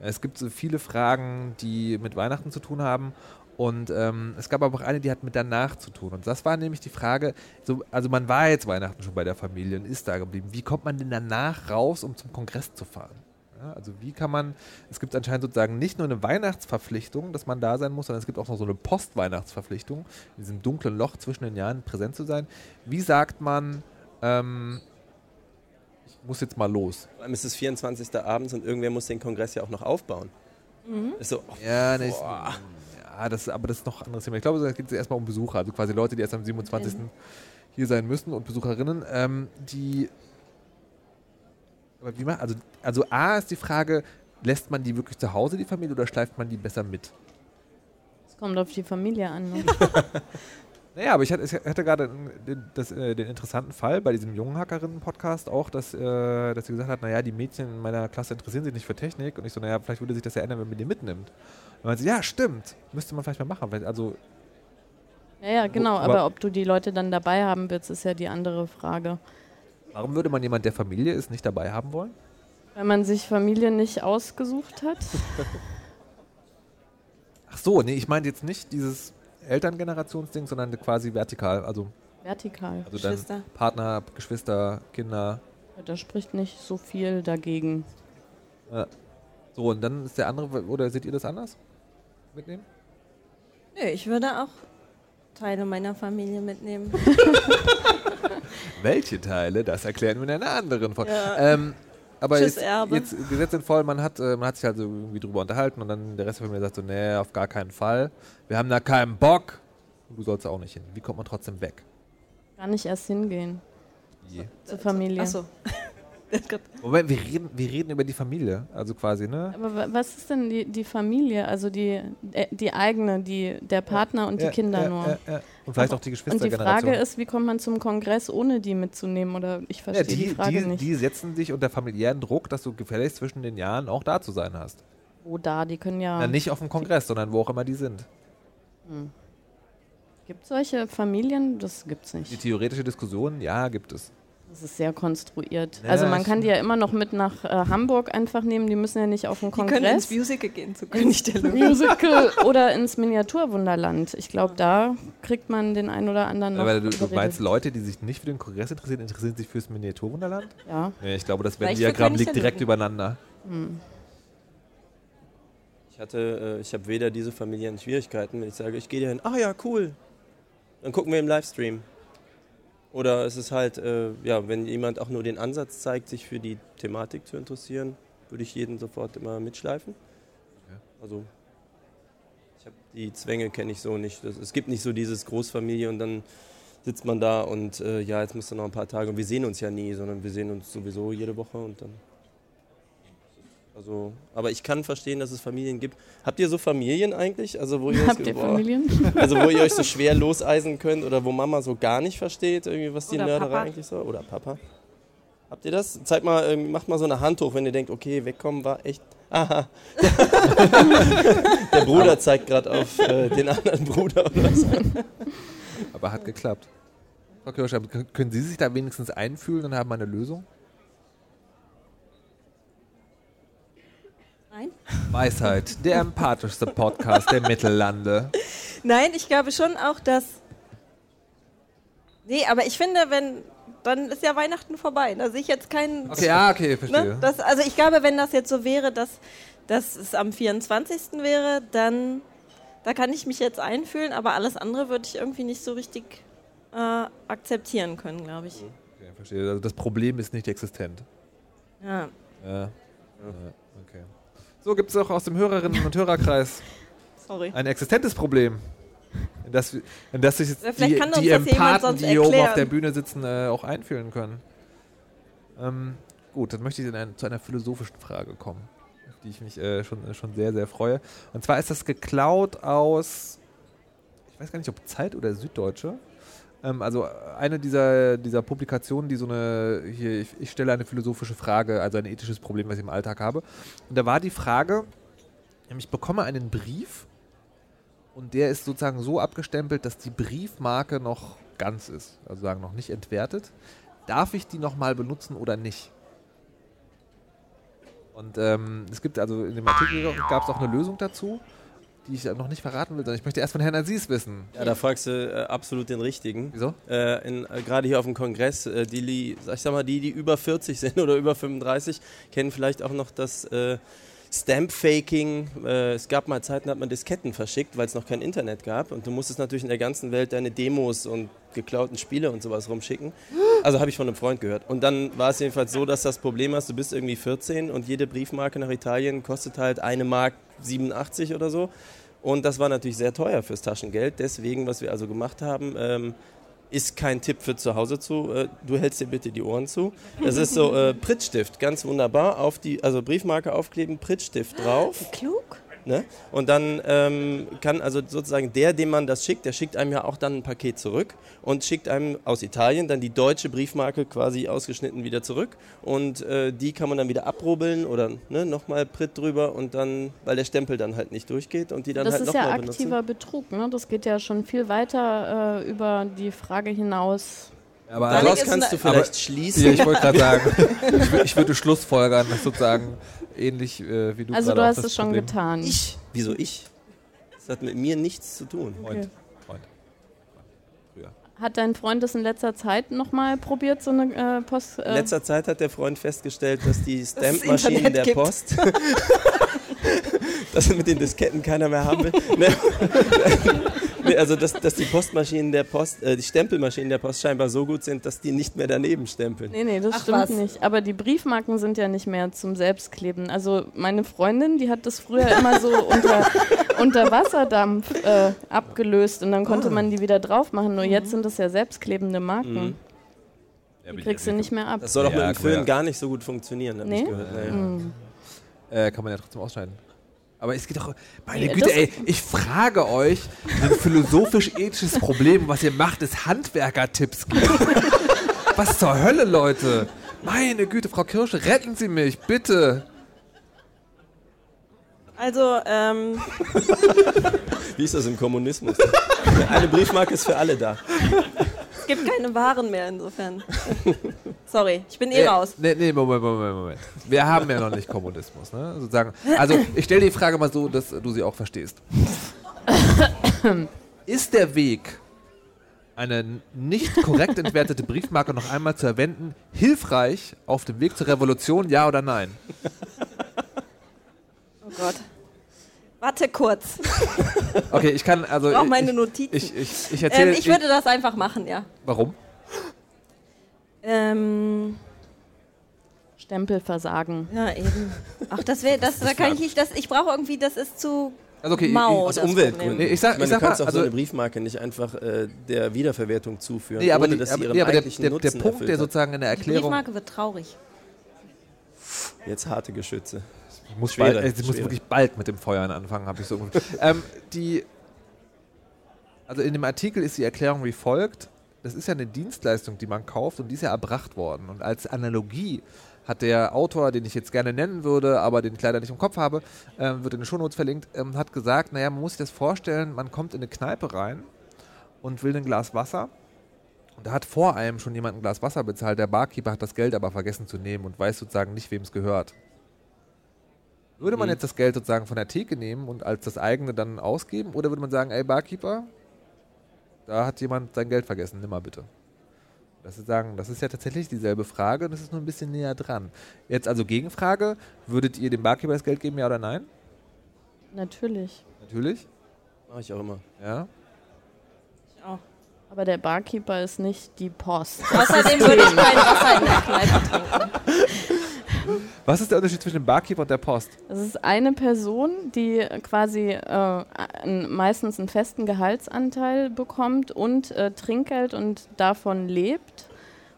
Es gibt so viele Fragen, die mit Weihnachten zu tun haben und ähm, es gab aber auch eine, die hat mit danach zu tun. Und das war nämlich die Frage, so, also man war jetzt Weihnachten schon bei der Familie und ist da geblieben. Wie kommt man denn danach raus, um zum Kongress zu fahren? Also wie kann man, es gibt anscheinend sozusagen nicht nur eine Weihnachtsverpflichtung, dass man da sein muss, sondern es gibt auch noch so eine Postweihnachtsverpflichtung, in diesem dunklen Loch zwischen den Jahren präsent zu sein. Wie sagt man, ähm, muss jetzt mal los? Vor allem ist es 24. abends und irgendwer muss den Kongress ja auch noch aufbauen. Mhm. Ist so, oh, Ja, ne, ja das, aber das ist noch ein anderes Thema. Ich glaube, es geht jetzt erstmal um Besucher, also quasi Leute, die erst am 27. hier sein müssen und Besucherinnen, ähm, die. Aber wie man, also, also A ist die Frage, lässt man die wirklich zu Hause, die Familie, oder schleift man die besser mit? Es kommt auf die Familie an. Ne? Naja, aber ich hatte, gerade den, das, äh, den interessanten Fall bei diesem jungen Hackerinnen-Podcast auch, dass, äh, dass sie gesagt hat, naja, die Mädchen in meiner Klasse interessieren sich nicht für Technik. Und ich so, naja, vielleicht würde sich das ja ändern, wenn man die mitnimmt. Und man sie, ja, stimmt, müsste man vielleicht mal machen. Vielleicht, also, Ja, ja, genau. aber- aber, ob du die Leute dann dabei haben willst, ist ja die andere Frage. warum würde man jemand, der Familie ist, nicht dabei haben wollen? Wenn man sich Familie nicht ausgesucht hat. Ach so, nee, ich meinte jetzt nicht dieses Elterngenerationsding, sondern quasi vertikal. Also, Vertikal. also dein Geschwister. Partner, Geschwister, Kinder. Da spricht nicht so viel dagegen. So, und dann ist der andere, oder seht ihr das anders? Mitnehmen? Nö, ich würde auch Teile meiner Familie mitnehmen. Welche Teile? Das erklären wir in einer anderen Folge. Ja. Ähm, aber Tschüss, jetzt, Erbe. jetzt Gesetz sind voll, man hat, äh, man hat sich halt so irgendwie drüber unterhalten und dann der Rest der Familie sagt so, nee, auf gar keinen Fall. Wir haben da keinen Bock. Und du sollst auch nicht hin. Wie kommt man trotzdem weg? Gar nicht erst hingehen Wie? zur Familie. Achso. Wobei, wir reden, wir reden über die Familie. Also quasi, ne? Aber wa- was ist denn die, die Familie? Also die, äh, die eigene, die, der Partner und die Ja, Kinder ja, nur. ja, ja. Und vielleicht auch die Und die Geschwistergeneration. Frage ist, wie kommt man zum Kongress, ohne die mitzunehmen? Oder ich ja, verstehe die, die, Frage die, nicht. die setzen dich unter familiären Druck, dass du gefälligst zwischen den Jahren auch da zu sein hast. Wo da? Die können ja. Na, nicht auf dem Kongress, sondern wo auch immer die sind. Gibt es solche Familien? Das gibt's Die nicht. theoretische Diskussion, ja, gibt es. Das ist sehr konstruiert. Ja, also man kann die ja immer noch mit nach äh, Hamburg einfach nehmen. Die müssen ja nicht auf den Die können ins Kongress. Musical gehen zu König der Löwen. Musical oder ins Miniaturwunderland. Ich glaube, da kriegt man den einen oder anderen noch. Aber du, du meinst, Leute, die sich nicht für den Kongress interessieren, interessieren sich fürs Miniaturwunderland? Ja. Nee, ich glaube, das Venn-Diagramm liegt direkt übereinander. Hm. Ich hatte, äh, ich habe weder diese familiären Schwierigkeiten, wenn ich sage, ich gehe dahin, ah ja, cool. Dann gucken wir im Livestream. Oder es ist halt, äh, ja, wenn jemand auch nur den Ansatz zeigt, sich für die Thematik zu interessieren, würde ich jeden sofort immer mitschleifen. Also ich habe die Zwänge kenne ich so nicht. Das, es gibt nicht so dieses Großfamilie und dann sitzt man da und äh, ja, jetzt musst du noch ein paar Tage und wir sehen uns ja nie, sondern wir sehen uns sowieso jede Woche und dann. Also, aber ich kann verstehen, dass es Familien gibt. Habt ihr so Familien eigentlich? Also wo ihr, Habt euch- ihr boah, Familien? also wo ihr euch so schwer loseisen könnt oder wo Mama so gar nicht versteht, irgendwie, was die Oder Nörderei Papa. eigentlich so? Oder Papa? Habt ihr das? Zeigt mal, ähm, macht mal so eine Hand hoch, wenn ihr denkt, okay, wegkommen war echt. Aha. Der Bruder zeigt gerade auf äh, den anderen Bruder oder so. Aber hat geklappt. Frau Kirschheim, können Sie sich da wenigstens einfühlen und haben eine Lösung? Nein. Weisheit, der empathischste Podcast der Mittellande. Nein, ich glaube schon auch, dass. Nee, aber ich finde, wenn. Dann ist ja Weihnachten vorbei. Da sehe ich jetzt keinen. Okay, ja, okay, verstehe. Ne? Das, also ich glaube, wenn das jetzt so wäre, dass, dass es am 24. wäre, dann da kann ich mich jetzt einfühlen, aber alles andere würde ich irgendwie nicht so richtig äh, akzeptieren können, glaube ich. Okay, verstehe. Also das Problem ist nicht existent. Ja. Ja. ja. So gibt es auch aus dem Hörerinnen- und Hörerkreis Sorry. ein existentes Problem. In das, wir- in das sich jetzt die, die Empathen, die hier oben auf erklären. der Bühne sitzen, äh, auch einfühlen können. Ähm, gut, dann möchte ich in ein, zu einer philosophischen Frage kommen, auf die ich mich äh, schon, äh, schon sehr, sehr freue. Und zwar ist das geklaut aus, ich weiß gar nicht, ob Zeit oder Süddeutsche. Ähm, also eine dieser, dieser Publikationen, die so eine, hier, ich, ich stelle eine philosophische Frage, also ein ethisches Problem, was ich im Alltag habe. Und da war die Frage, ich bekomme einen Brief und der ist sozusagen so abgestempelt, dass die Briefmarke noch ganz ist, also sagen noch nicht entwertet. Darf ich die nochmal benutzen oder nicht? Und ähm, es gibt also in dem Artikel gab es auch eine Lösung dazu, die ich noch nicht verraten will, sondern ich möchte erst von Herrn Aziz wissen. Ja, da fragst du äh, absolut den richtigen. Wieso? Äh, äh, Gerade hier auf dem Kongress, äh, die, ich sag mal, die, die über 40 sind oder über 35, kennen vielleicht auch noch das äh, Stamp-Faking. Äh, es gab mal Zeiten, da hat man Disketten verschickt, weil es noch kein Internet gab. Und du musstest natürlich in der ganzen Welt deine Demos und geklauten Spiele und sowas rumschicken. Also habe ich von einem Freund gehört. Und dann war es jedenfalls so, dass das Problem hast, du bist irgendwie 14 und jede Briefmarke nach Italien kostet halt eine Mark 87 oder so. Und das war natürlich sehr teuer fürs Taschengeld. Deswegen, was wir also gemacht haben, ähm, ist kein Tipp für zu Hause zu. Äh, du hältst dir bitte die Ohren zu. Das ist so äh, Prittstift, ganz wunderbar. Auf die, also Briefmarke aufkleben, Prittstift drauf. Klug. Ne? Und dann ähm, kann also sozusagen der, dem man das schickt, der schickt einem ja auch dann ein Paket zurück und schickt einem aus Italien dann die deutsche Briefmarke quasi ausgeschnitten wieder zurück. Und äh, die kann man dann wieder abrubbeln oder ne, nochmal Pritt drüber und dann, weil der Stempel dann halt nicht durchgeht und die dann Das halt ist ja nochmal benutzen. aktiver Betrug. Ne? Das geht ja schon viel weiter äh, über die Frage hinaus. Aber Daraus ist kannst du vielleicht Aber- schließen. Ja, ich wollte gerade sagen, ich, ich würde schlussfolgern, dass sozusagen ähnlich äh, wie du Also du hast es schon Problem- getan. Ich? Wieso ich? Das hat mit mir nichts zu tun. Freund. Freund. Früher. Hat dein Freund das in letzter Zeit nochmal probiert, so eine äh, Post... In Äh, letzter Zeit hat der Freund festgestellt, dass die Stamp-Maschinen der gibt. Post, dass mit den Disketten keiner mehr haben will. Nee, also dass, dass die Postmaschinen der Post, äh, die Stempelmaschinen der Post scheinbar so gut sind, dass die nicht mehr daneben stempeln. Nee, nee, das Ach, stimmt was. nicht. Aber die Briefmarken sind ja nicht mehr zum Selbstkleben. Also meine Freundin, die hat das früher immer so unter, unter Wasserdampf äh, abgelöst und dann konnte man die wieder drauf machen. Nur jetzt sind das ja selbstklebende Marken. Die kriegst du nicht mehr ab. Das soll doch Ja, mit dem Film ja. gar nicht so gut funktionieren, habe ich Nee? gehört. Naja. Mhm. Äh, kann man ja trotzdem ausschneiden. Aber es geht doch. Meine Güte, das- ey, ich frage euch ein philosophisch-ethisches Problem, was ihr macht, es Handwerker-Tipps gibt. was zur Hölle, Leute? Meine Güte, Frau Kirsche, retten Sie mich, bitte. Also, ähm, Wie ist das im Kommunismus? Eine Briefmarke ist für alle da. es gibt keine Waren mehr insofern. Sorry, ich bin eh Nee, raus. Nee, nee, Moment, Moment, Moment. Wir haben ja noch nicht Kommunismus, ne? Sozusagen. Also, ich stelle die Frage mal so, dass du sie auch verstehst. Ist der Weg, eine nicht korrekt entwertete Briefmarke noch einmal zu verwenden, hilfreich auf dem Weg zur Revolution, ja oder nein? Oh Gott. Warte kurz. Okay, ich kann, also. Ich brauche ich, meine Notizen. Ich, ich, ich erzähle. ähm, ich würde das einfach machen, ja. warum? Ähm, Stempelversagen. ja, eben. Ach, das wäre, das, da kann ich nicht, das, ich brauche irgendwie, das ist zu Also, okay, mau. Aus Umweltgründen. Nee, ich sag- meine, ich sag du kannst mal, auch so also- eine Briefmarke nicht einfach äh, der Wiederverwertung zuführen, Nee, aber, ohne die, dass sie ihren nee, aber der, eigentlichen der, der Nutzen Punkt, der sozusagen in der Die Erklärung. Briefmarke wird traurig. Jetzt harte Geschütze. Ich muss, Schwere, bald, ich muss wirklich bald mit dem Feuern anfangen, habe ich so. ähm, die, also in dem Artikel ist die Erklärung wie folgt: Das ist ja eine Dienstleistung, die man kauft und die ist ja erbracht worden. Und als Analogie hat der Autor, den ich jetzt gerne nennen würde, aber den ich leider nicht im Kopf habe, ähm, wird in den Shownotes verlinkt, ähm, hat gesagt: Naja, man muss sich das vorstellen, man kommt in eine Kneipe rein und will ein Glas Wasser. Und da hat vor einem schon jemand ein Glas Wasser bezahlt. Der Barkeeper hat das Geld aber vergessen zu nehmen und weiß sozusagen nicht, wem es gehört. Würde man Mhm. jetzt das Geld sozusagen von der Theke nehmen und als das eigene dann ausgeben? Oder würde man sagen, ey Barkeeper, da hat jemand sein Geld vergessen, nimm mal bitte. Das ist, sagen, das ist ja tatsächlich dieselbe Frage und das ist nur ein bisschen näher dran. Jetzt also Gegenfrage, würdet ihr dem Barkeeper das Geld geben, ja oder nein? Natürlich. Natürlich, Mache ich auch immer. ja. Ich auch. Aber der Barkeeper ist nicht die Post. Außerdem würde ich kein Wasser in der Kneipe trinken. Was ist der Unterschied zwischen dem Barkeeper und der Post? Es ist eine Person, die quasi äh, meistens einen festen Gehaltsanteil bekommt und äh, Trinkgeld und davon lebt.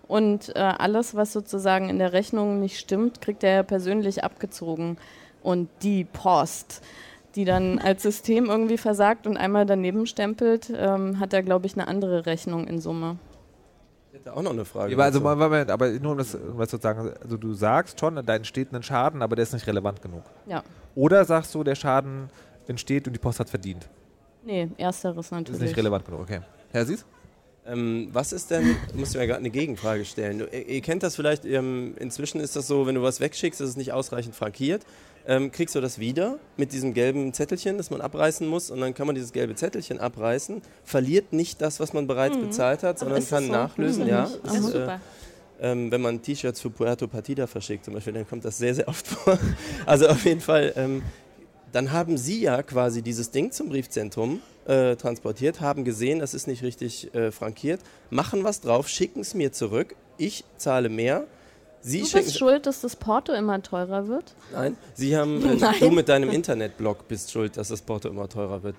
Und äh, alles, was sozusagen in der Rechnung nicht stimmt, kriegt er persönlich abgezogen. Und die Post, die dann als System irgendwie versagt und einmal daneben stempelt, ähm, hat er, glaube ich, eine andere Rechnung in Summe. Ich hätte auch noch eine Frage. Ja, aber also. Moment, aber nur um das, um das sozusagen, also du sagst schon, da entsteht ein Schaden, aber der ist nicht relevant genug. Ja. Oder sagst du, der Schaden entsteht und die Post hat verdient. Nee, ersteres Das natürlich. ist nicht relevant genug, okay. Herr Sies? Ähm, was ist denn, du musst mir gerade eine Gegenfrage stellen. Du, ihr, ihr kennt das vielleicht, ähm, inzwischen ist das so, wenn du was wegschickst, ist es nicht ausreichend frankiert. Ähm, kriegst du das wieder mit diesem gelben Zettelchen, das man abreißen muss und dann kann man dieses gelbe Zettelchen abreißen, verliert nicht das, was man bereits bezahlt hat, sondern kann so? nachlösen. Wusste Ja, nicht. das ist, äh, Super. ähm, wenn man T-Shirts für Puerto Partida verschickt zum Beispiel, dann kommt das sehr, sehr oft vor. Also auf jeden Fall, ähm, dann haben Sie ja quasi dieses Ding zum Briefzentrum äh, transportiert, haben gesehen, das ist nicht richtig äh, frankiert, machen was drauf, schicken es mir zurück, ich zahle mehr. Sie Du bist schuld, dass das Porto immer teurer wird? Nein, Sie haben, äh, Nein. du mit deinem Internetblog bist schuld, dass das Porto immer teurer wird.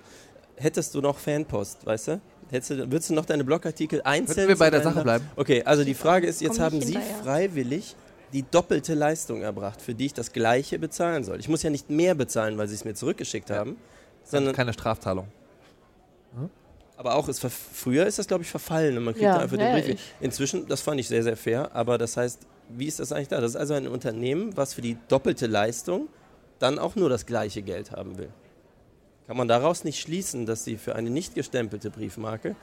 Hättest du noch Fanpost, weißt du? Hättest du würdest du noch deine Blogartikel einzeln... wir bei der Sache bleiben? Okay, also die Frage ist, jetzt Komm haben Sie freiwillig die doppelte Leistung erbracht, für die ich das gleiche bezahlen soll. Ich muss ja nicht mehr bezahlen, weil Sie es mir zurückgeschickt haben, sondern Keine Strafzahlung. aber auch ist früher ist das glaube ich verfallen und man kriegt Ja, da einfach ja, den Brief. Inzwischen, das fand ich sehr sehr fair, aber das heißt, wie ist das eigentlich da? Das ist also ein Unternehmen, was für die doppelte Leistung dann auch nur das gleiche Geld haben will. Kann man daraus nicht schließen, dass sie für eine nicht gestempelte Briefmarke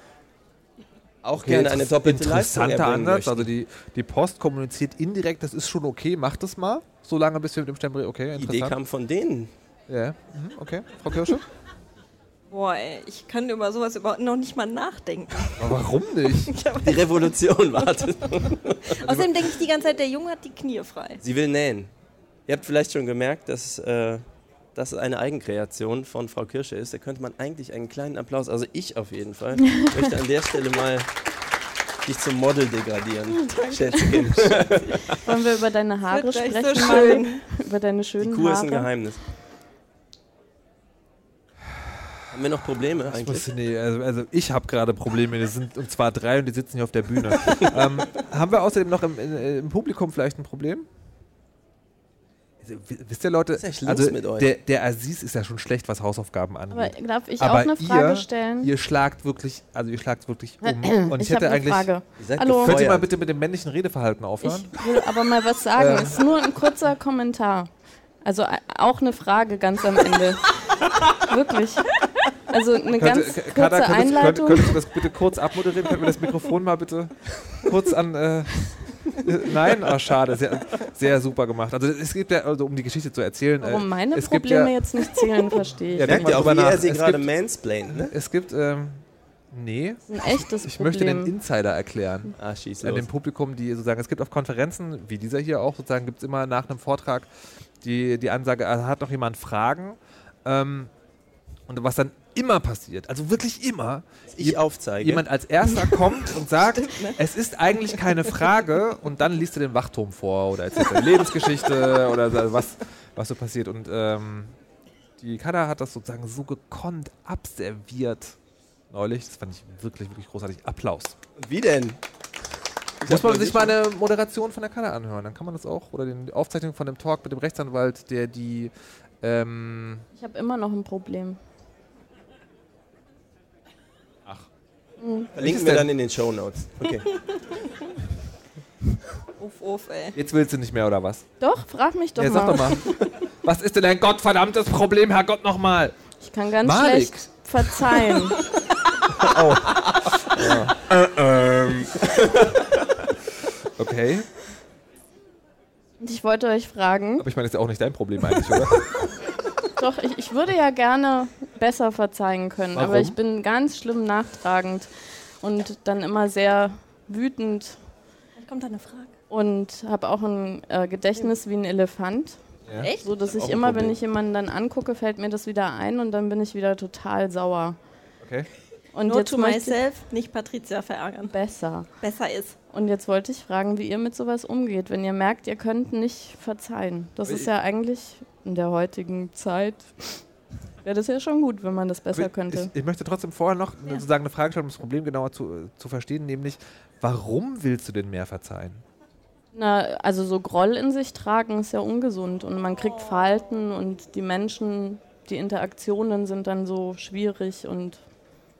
auch gerne eine doppelte Leistung Interessanter erbringen Ansatz. möchten? Also die, die Post kommuniziert indirekt, das ist schon okay, macht das mal. Solange bis wir mit dem Stempel, okay, die Idee interessant. kam von denen. Ja, mhm, okay. Frau Kirsche? Boah, ey, ich kann über sowas überhaupt noch nicht mal nachdenken. Aber warum nicht? Die Revolution wartet. Außerdem denke ich die ganze Zeit, der Junge hat die Knie frei. Sie will nähen. Ihr habt vielleicht schon gemerkt, dass äh, das eine Eigenkreation von Frau Kirsche ist. Da könnte man eigentlich einen kleinen Applaus, also ich auf jeden Fall, möchte an der Stelle mal dich zum Model degradieren. Schätzchen. Wollen wir über deine Haare sprechen? so schön. Über deine Die schönen Kur ist Haare? ein Geheimnis. Haben wir noch Probleme Ich eigentlich? muss, nee, also, also ich habe gerade Probleme. Das sind und zwar drei und die sitzen hier auf der Bühne. ähm, haben wir außerdem noch im, in, im Publikum vielleicht ein Problem? Also, wi- wisst ihr, Leute, also mit euch? Der, der Aziz ist ja schon schlecht, was Hausaufgaben Aber angeht. darf ich Aber auch eine Frage ihr, stellen? Ihr schlagt wirklich, also ihr schlagt wirklich um. Und ich, ich hätte eine eigentlich. Frage. Hallo. Könnt ihr mal bitte mit dem männlichen Redeverhalten aufhören? Ich will aber mal was sagen. Ähm. Es ist nur ein kurzer Kommentar. Also äh, auch eine Frage ganz am Ende. Wirklich. Also eine ganz Könnte- kurze Kader, könntest, könnt, Einleitung. könntest du das bitte kurz abmoderieren? Können wir das Mikrofon mal bitte kurz an. Äh, äh, nein, ah, schade, sehr, sehr super gemacht. Also es gibt ja, also um die Geschichte zu erzählen. äh, Warum meine es gibt Probleme ja, jetzt nicht zählen, verstehe ich. Ja, Merkt ihr mal auch, wie er nach. sie Es gerade gibt- mansplaint, ne? Es gibt, ähm, nee, Das ist ein echtes ich Problem. möchte den Insider erklären. Ah, schieß An los. dem Publikum, die sozusagen, es gibt auf Konferenzen, wie dieser hier auch, sozusagen gibt es immer nach einem Vortrag die, die Ansage, ah, hat noch jemand Fragen? Ähm, und was dann immer passiert, also wirklich immer, Ich aufzeige. jemand als erster kommt und sagt, es ist eigentlich keine Frage und dann liest du den Wachturm vor oder erzählt deine Lebensgeschichte oder so, was, was so passiert. Und ähm, die Kada hat das sozusagen so gekonnt abserviert neulich. Das fand ich wirklich, wirklich großartig. Applaus. Wie denn? Muss man sich mal eine Moderation von der Kada anhören, dann kann man das auch. Oder die Aufzeichnung von dem Talk mit dem Rechtsanwalt, der die ähm, Ich habe immer noch ein Problem. Verlinken wir dann in den Show Notes. Okay. Uff, uff, ey. Jetzt willst du nicht mehr, oder was? Doch, frag mich doch ja, mal. sag doch mal. was ist denn ein gottverdammtes Problem, Herrgott, nochmal? Ich kann ganz Malik. schlecht verzeihen. Okay. Und ich wollte euch fragen, Aber ich meine, das ist ja auch nicht dein Problem eigentlich, oder? doch, ich, ich würde ja gerne besser verzeihen können, aber Warum? ich bin ganz schlimm nachtragend und dann immer sehr wütend Vielleicht kommt da eine Frage. und habe auch ein äh, Gedächtnis wie ein Elefant. Ja. Echt? So dass ich immer, wenn ich jemanden dann angucke, fällt mir das wieder ein und dann bin ich wieder total sauer. Okay. Und jetzt to myself, nicht Patricia verärgern. besser. Besser ist. Und jetzt wollte ich fragen, wie ihr mit sowas umgeht, wenn ihr merkt, ihr könnt nicht verzeihen. Das ist ja eigentlich in der heutigen Zeit wäre das ja schon gut, wenn man das besser könnte. Ich, ich möchte trotzdem vorher noch sozusagen eine Frage stellen, um das Problem genauer zu, zu verstehen, nämlich, warum willst du denn mehr verzeihen? Na, also so Groll in sich tragen ist ja ungesund und man kriegt Verhalten und die Menschen die Interaktionen sind dann so schwierig und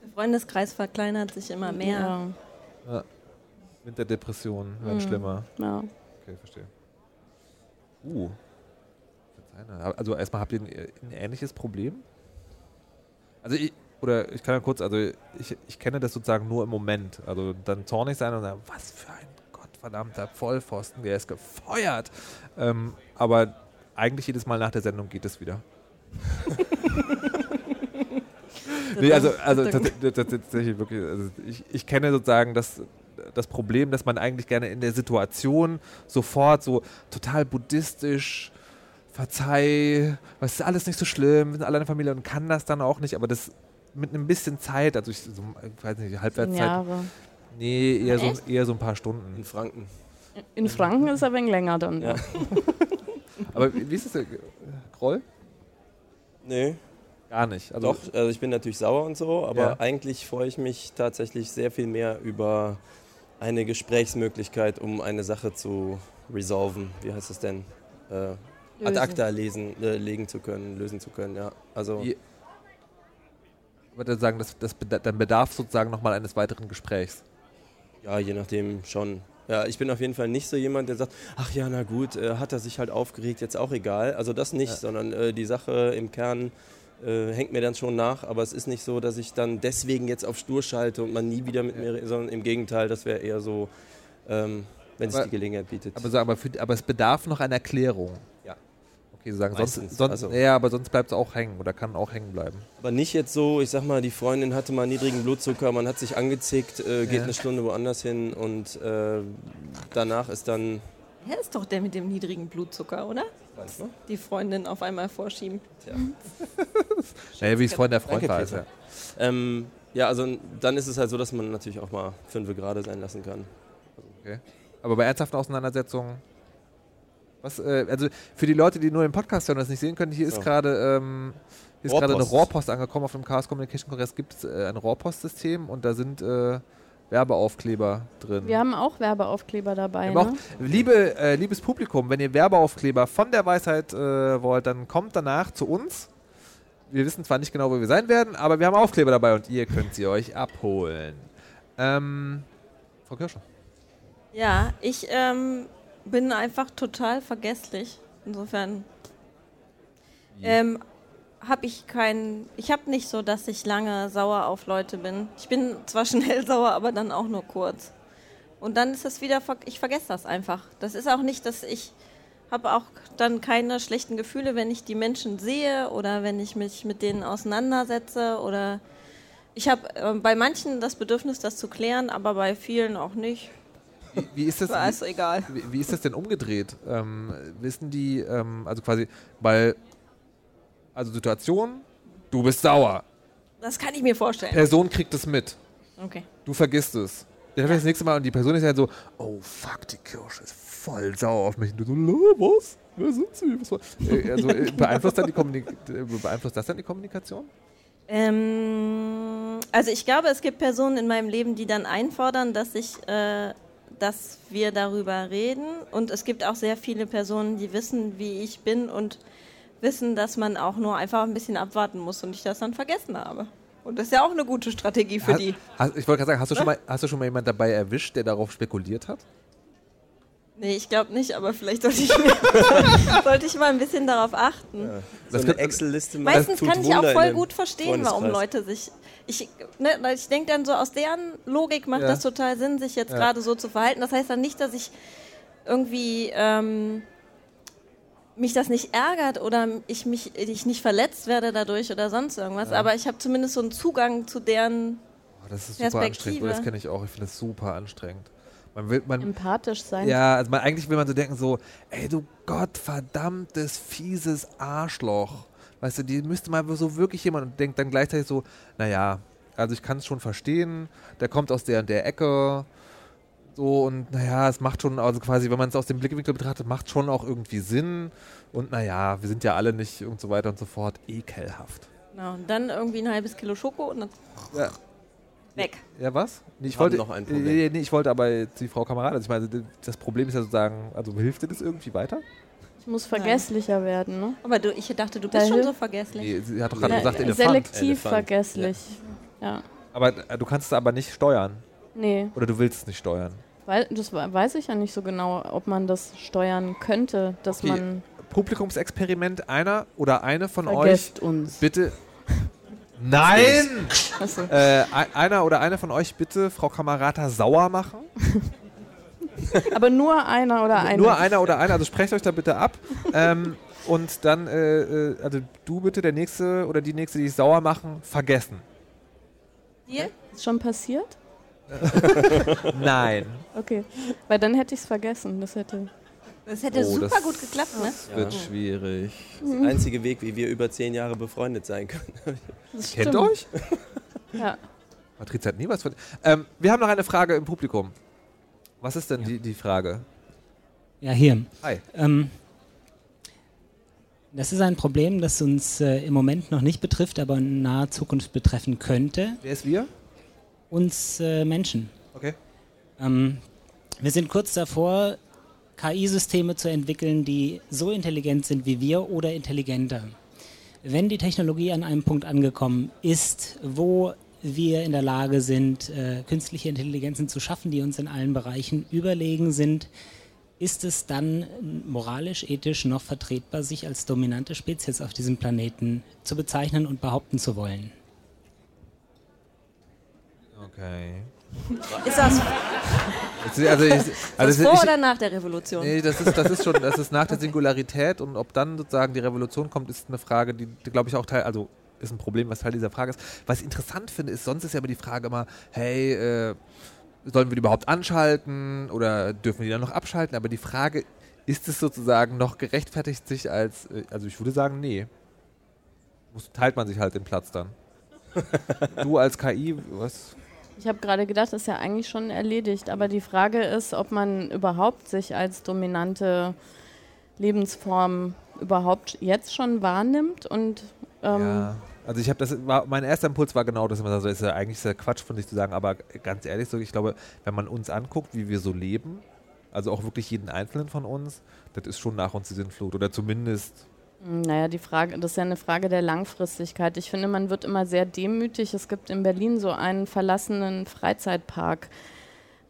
Der Freundeskreis verkleinert sich immer mehr. Ja, Ja. Winterdepressionen werden Mhm. schlimmer. ja. Okay, verstehe. Uh. Verzeihne. Also erstmal habt ihr ein, ein ähnliches Problem? Also ich, oder ich kann ja kurz, also ich, ich kenne das sozusagen nur im Moment. Also dann zornig sein und sagen, was für ein gottverdammter Vollpfosten, der ist gefeuert. Ähm, aber eigentlich jedes Mal nach der Sendung geht es wieder. nee, also, also tats- tats- tatsächlich wirklich, also ich, ich kenne sozusagen das, das Problem, dass man eigentlich gerne in der Situation sofort so total buddhistisch, verzeih, was ist alles nicht so schlimm, wir sind alle eine Familie und kann das dann auch nicht, aber das mit einem bisschen Zeit, also ich, so, ich weiß nicht, Halbwertszeit, Jahre. nee, eher so, eher so ein paar Stunden. In Franken. In Franken ist er ein wenig länger dann. Ja. Aber wie ist es, denn? Groll? Nö. Gar nicht. Also, Doch, also ich bin natürlich sauer und so, aber Ja. eigentlich freue ich mich tatsächlich sehr viel mehr über eine Gesprächsmöglichkeit, um eine Sache zu resolven. Wie heißt es denn? Äh, ad acta lesen, äh, legen zu können, lösen zu können, ja. Also Ich würde sagen, das, das dann bedarf sozusagen nochmal eines weiteren Gesprächs. ja, je nachdem schon. Ja, ich bin auf jeden Fall nicht so jemand, der sagt, ach ja, na gut, äh, hat er sich halt aufgeregt, jetzt auch egal. Also das nicht, Ja. sondern äh, die Sache im Kern äh, hängt mir dann schon nach, aber es ist nicht so, dass ich dann deswegen jetzt auf Stur schalte und man nie wieder mit mir, re- sondern im Gegenteil, das wäre eher so, ähm, wenn sich Aber- die Gelegenheit bietet. Aber, so, aber, für, aber es bedarf noch einer Erklärung. Ja. Okay, sagen, sonst, Meistens, sonst, also- ja, aber sonst bleibt es auch hängen oder kann auch hängen bleiben. Aber nicht jetzt so, ich sag mal, die Freundin hatte mal niedrigen Blutzucker, man hat sich angezickt, äh, geht Ja. eine Stunde woanders hin und äh, danach ist dann. Er ist doch der mit dem niedrigen Blutzucker, oder? Manchmal? Die Freundin auf einmal vorschieben. Naja, wie es vorhin der Freund Danke, war. Ja. Ähm, ja, also dann ist es halt so, dass man natürlich auch mal fünf gerade sein lassen kann. Okay. Aber bei ernsthaften Auseinandersetzungen. Was, äh, also für die Leute, die nur den Podcast hören und das nicht sehen können, hier ist gerade ähm, hier ist gerade eine Rohrpost. Angekommen. Auf dem Chaos Communication Kongress gibt es äh, ein Rohrpostsystem und da sind äh, Werbeaufkleber drin. Wir haben auch Werbeaufkleber dabei. Ne? auch, liebe, äh, liebes Publikum, wenn ihr Werbeaufkleber von der Weisheit äh, wollt, dann kommt danach zu uns. Wir wissen zwar nicht genau, wo wir sein werden, aber wir haben Aufkleber dabei und ihr könnt sie euch abholen. Ähm, Frau Kirscher. Ja, ich ähm, bin einfach total vergesslich. Insofern ähm, habe ich keinen. Ich habe nicht so, dass ich lange sauer auf Leute bin. Ich bin zwar schnell sauer, aber dann auch nur kurz. Und dann ist es wieder. Ich vergesse das einfach. Das ist auch nicht, dass ich habe auch dann keine schlechten Gefühle, wenn ich die Menschen sehe oder wenn ich mich mit denen auseinandersetze oder ich habe äh, bei manchen das Bedürfnis, das zu klären, aber bei vielen auch nicht. Wie, wie ist das? War es egal. Wie, wie ist das denn umgedreht? Ähm, wissen die, ähm, also quasi, weil, also Situation, du bist sauer. Das kann ich mir vorstellen. Person kriegt es mit. Okay. Du vergisst es. Dann ja. das nächste Mal und die Person ist halt so, oh fuck, die Kirsche ist voll sauer auf mich. Und du so, "Lö, was? Wer sind sie? Was war? Äh, also, äh, beeinflusst, dann die Kommunik äh, beeinflusst das dann die Kommunikation? Ähm, also ich glaube, es gibt Personen in meinem Leben, die dann einfordern, dass ich, äh, dass wir darüber reden. Und es gibt auch sehr viele Personen, die wissen, wie ich bin und wissen, dass man auch nur einfach ein bisschen abwarten muss und ich das dann vergessen habe. Und das ist ja auch eine gute Strategie für Ha- die. Hast, ich wollte gerade sagen, hast du, schon mal, hast du schon mal jemand dabei erwischt, der darauf spekuliert hat? Nee, ich glaube nicht, aber vielleicht sollte ich, sollte ich mal ein bisschen darauf achten. Ja. Das so eine Excel-Liste Meistens kann ich auch Wunder voll gut verstehen, warum. Leute sich. Ich, ne, weil ich denke dann so, aus deren Logik macht Ja. das total Sinn, sich jetzt Ja. gerade so zu verhalten. Das heißt dann nicht, dass ich irgendwie ähm, mich das nicht ärgert oder ich mich ich nicht verletzt werde dadurch oder sonst irgendwas. Aber ich habe zumindest so einen Zugang zu deren. Oh, das ist super anstrengend. Oh, das kenne ich auch. Ich finde das super anstrengend. Man will, man, Empathisch sein. ja, also man, eigentlich will man so denken so, ey du gottverdammtes, fieses Arschloch. Weißt du, die müsste mal so wirklich jemand und denkt dann gleichzeitig so, naja, also ich kann es schon verstehen, der kommt aus der und der Ecke, so und naja, es macht schon, also quasi, wenn man es aus dem Blickwinkel betrachtet, macht schon auch irgendwie Sinn und naja, wir sind ja alle nicht und so weiter und so fort, ekelhaft. Genau, und dann irgendwie ein halbes Kilo Schoko und dann Ja. Weg. Ja, was? Nee, ich Haben wollte noch ein Problem. Nee, nee, ich wollte aber die Frau Kamerad, also ich meine, das Problem ist ja sozusagen, also hilft dir das irgendwie weiter? Ich muss vergesslicher werden, ne? Aber du, ich dachte, du bist Da schon so vergesslich. Nee, sie hat doch gerade Ja, gesagt Elefant. Selektiv Elefant. vergesslich. Ja. Aber äh, du kannst es aber nicht steuern. Nee, Oder du willst es nicht steuern. weil, das we- weiß ich ja nicht so genau, ob man das steuern könnte, dass Okay. man Publikumsexperiment, einer oder eine von vergesst euch uns. bitte. Nein! Äh, ein- einer oder eine von euch bitte Frau Kamerata sauer machen. Aber nur einer oder eine. Nur einer oder eine, also sprecht euch da bitte ab. ähm, und dann, äh, äh, also du bitte, der nächste oder die nächste, die es sauer machen, vergessen. Hier? Ist schon passiert? Nein. Okay. Weil dann hätte ich es vergessen. Das hätte. Das hätte Oh, super das- gut geklappt, ne? Das wird schwierig. Das ist der einzige Weg, wie wir über zehn Jahre befreundet sein können. Das Kennt stimmt. euch? Ja. Patrizia hat nie was von. Ähm, wir haben noch eine Frage im Publikum. Was ist denn die, die Frage? Ja, hier. Hi. Ähm, das ist ein Problem, das uns äh, im Moment noch nicht betrifft, aber in naher Zukunft betreffen könnte. Wer ist wir? Uns äh, Menschen. Okay. Ähm, wir sind kurz davor, KI-Systeme zu entwickeln, die so intelligent sind wie wir oder intelligenter. Wenn die Technologie an einem Punkt angekommen ist, wo wir in der Lage sind, äh, künstliche Intelligenzen zu schaffen, die uns in allen Bereichen überlegen sind, ist es dann moralisch, ethisch noch vertretbar, sich als dominante Spezies auf diesem Planeten zu bezeichnen und behaupten zu wollen? Okay. Ist das, Also, also, ich, ist also das vor ich, oder nach der Revolution? Nee, das ist, das ist schon, das ist nach der Singularität und ob dann sozusagen die Revolution kommt, ist eine Frage, die, die glaube ich auch Teil, also ist ein Problem, was Teil dieser Frage ist. Was ich interessant finde, ist, sonst ist ja immer die Frage immer, hey, äh, sollen wir die überhaupt anschalten oder dürfen wir die dann noch abschalten? Aber die Frage, ist es sozusagen noch gerechtfertigt sich als, äh, also ich würde sagen, nee. Muss, teilt man sich halt den Platz dann. du als KI, was? Ich habe gerade gedacht, das ist ja eigentlich schon erledigt. Aber die Frage ist, ob man überhaupt sich als dominante Lebensform überhaupt jetzt schon wahrnimmt und ähm, Ja. Also ich habe das war mein erster Impuls war genau das, also ist ja eigentlich sehr Quatsch von dich zu sagen, aber ganz ehrlich so, ich glaube, wenn man uns anguckt, wie wir so leben, also auch wirklich jeden einzelnen von uns, das ist schon nach uns die Sinnflut oder zumindest Naja, die Frage, das ist ja eine Frage der Langfristigkeit. Ich finde, man wird immer sehr demütig. Es gibt in Berlin so einen verlassenen Freizeitpark.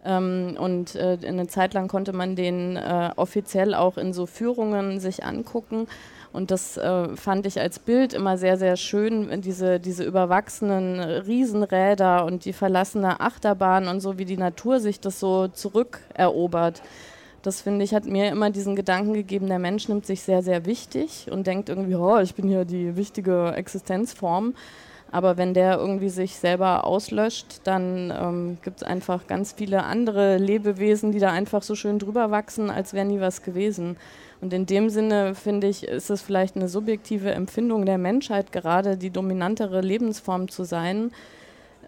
Ähm, und äh, eine Zeit lang konnte man den äh, offiziell auch in so Führungen sich angucken. Und das äh, fand ich als Bild immer sehr, sehr schön, diese, diese überwachsenen Riesenräder und die verlassene Achterbahn und so, wie die Natur sich das so zurückerobert. Das finde ich, hat mir immer diesen Gedanken gegeben, der Mensch nimmt sich sehr, sehr wichtig und denkt irgendwie, oh, ich bin hier die wichtige Existenzform. Aber wenn der irgendwie sich selber auslöscht, dann ähm, gibt es einfach ganz viele andere Lebewesen, die da einfach so schön drüber wachsen, als wäre nie was gewesen. Und in dem Sinne, finde ich, ist es vielleicht eine subjektive Empfindung der Menschheit, gerade die dominantere Lebensform zu sein.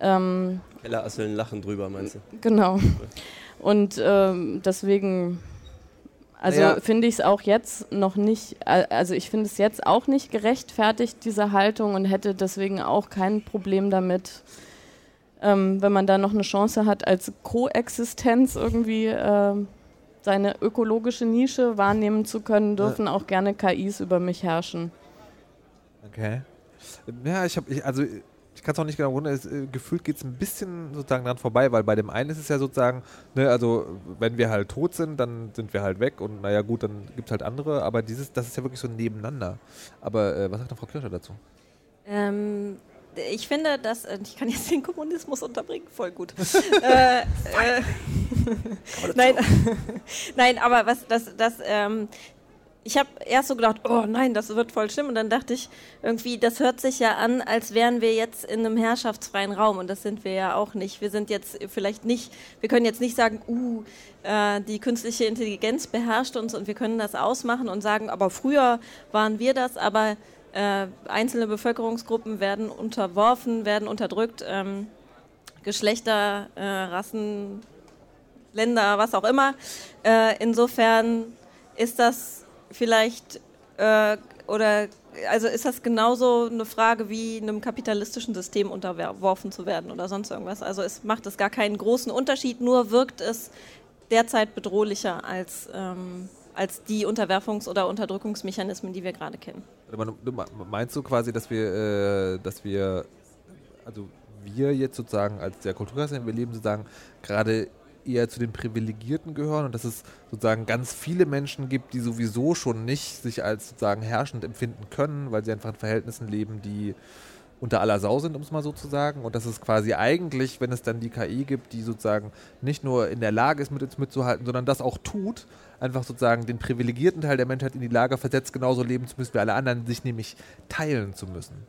Ähm, Kellerasseln lachen drüber, meinst du? Genau. Und ähm, deswegen, also Naja. finde ich es auch jetzt noch nicht, äh, also ich finde es jetzt auch nicht gerechtfertigt, diese Haltung, und hätte deswegen auch kein Problem damit, ähm, wenn man da noch eine Chance hat, als Koexistenz irgendwie ähm, seine ökologische Nische wahrnehmen zu können, dürfen auch gerne KIs über mich herrschen. Okay. Ja, ich habe, ich, also ich kann es auch nicht genau wundern, es, äh, gefühlt geht es ein bisschen sozusagen dran vorbei, weil bei dem einen ist es ja sozusagen, ne, also wenn wir halt tot sind, dann sind wir halt weg und naja gut, dann gibt es halt andere, aber dieses, das ist ja wirklich so nebeneinander. Aber äh, was sagt denn Frau Kirscher dazu? Ähm, ich finde, dass äh, ich kann jetzt den Kommunismus unterbringen, voll gut. äh, äh, nein, nein, aber was das, das ähm, ich habe erst so gedacht, oh nein, das wird voll schlimm. Und dann dachte ich irgendwie, das hört sich ja an, als wären wir jetzt in einem herrschaftsfreien Raum. Und das sind wir ja auch nicht. Wir sind jetzt vielleicht nicht, wir können jetzt nicht sagen, uh, äh, die künstliche Intelligenz beherrscht uns und wir können das ausmachen und sagen, aber früher waren wir das, aber äh, einzelne Bevölkerungsgruppen werden unterworfen, werden unterdrückt, ähm, Geschlechter, äh, Rassen, Länder, was auch immer. Äh, insofern ist das vielleicht äh, oder also ist das genauso eine Frage wie einem kapitalistischen System unterworfen zu werden oder sonst irgendwas. Also es macht es gar keinen großen Unterschied, nur wirkt es derzeit bedrohlicher als, ähm, als die Unterwerfungs- oder Unterdrückungsmechanismen, die wir gerade kennen. Meinst du quasi, dass wir, äh, dass wir, also wir jetzt sozusagen als der Kulturkreis, wir leben, sozusagen gerade eher zu den Privilegierten gehören und dass es sozusagen ganz viele Menschen gibt, die sowieso schon nicht sich als sozusagen herrschend empfinden können, weil sie einfach in Verhältnissen leben, die unter aller Sau sind, um es mal so zu sagen. Und dass es quasi eigentlich, wenn es dann die KI gibt, die sozusagen nicht nur in der Lage ist, mit uns mitzuhalten, sondern das auch tut, einfach sozusagen den privilegierten Teil der Menschheit in die Lage versetzt, genauso leben zu müssen wie alle anderen, sich nämlich teilen zu müssen.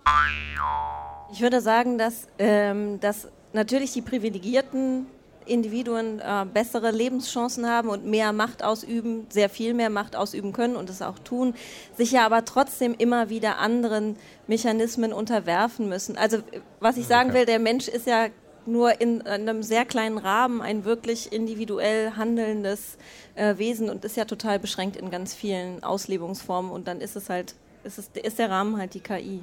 Ich würde sagen, dass, ähm, dass natürlich die privilegierten Individuen äh, bessere Lebenschancen haben und mehr Macht ausüben, sehr viel mehr Macht ausüben können und es auch tun, sich ja aber trotzdem immer wieder anderen Mechanismen unterwerfen müssen. Also was ich sagen will, der Mensch ist ja nur in einem sehr kleinen Rahmen ein wirklich individuell handelndes äh, Wesen und ist ja total beschränkt in ganz vielen Auslebungsformen und dann ist es halt, ist, es, ist der Rahmen halt die KI.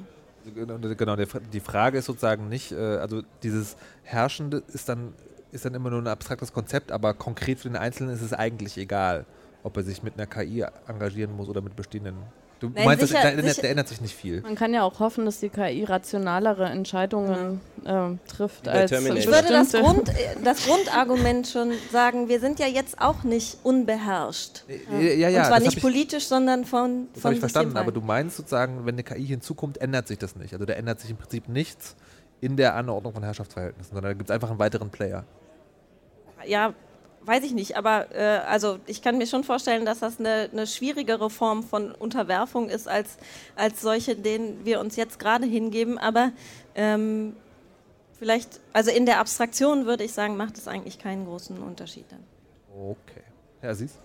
Genau, genau die Frage ist sozusagen nicht, äh, also dieses Herrschende ist dann ist dann immer nur ein abstraktes Konzept, aber konkret für den Einzelnen ist es eigentlich egal, ob er sich mit einer KI engagieren muss oder mit bestehenden. Du Nein, meinst, sicher, da, ändert, da, ändert, sich nicht viel. Man kann ja auch hoffen, dass die KI rationalere Entscheidungen äh, trifft als Ich würde das, Grund, das Grundargument schon sagen, wir sind ja jetzt auch nicht unbeherrscht. Ja, ja, ja, Und zwar nicht politisch, sondern von Das habe ich verstanden, aber du meinst sozusagen, wenn eine KI hinzukommt, ändert sich das nicht. Also da ändert sich im Prinzip nichts in der Anordnung von Herrschaftsverhältnissen, sondern da gibt es einfach einen weiteren Player. Ja, weiß ich nicht, aber äh, also ich kann mir schon vorstellen, dass das eine, eine, schwierigere Form von Unterwerfung ist als, als solche, denen wir uns jetzt gerade hingeben. Aber ähm, vielleicht, also in der Abstraktion würde ich sagen, macht es eigentlich keinen großen Unterschied dann. Okay. Herr Sies?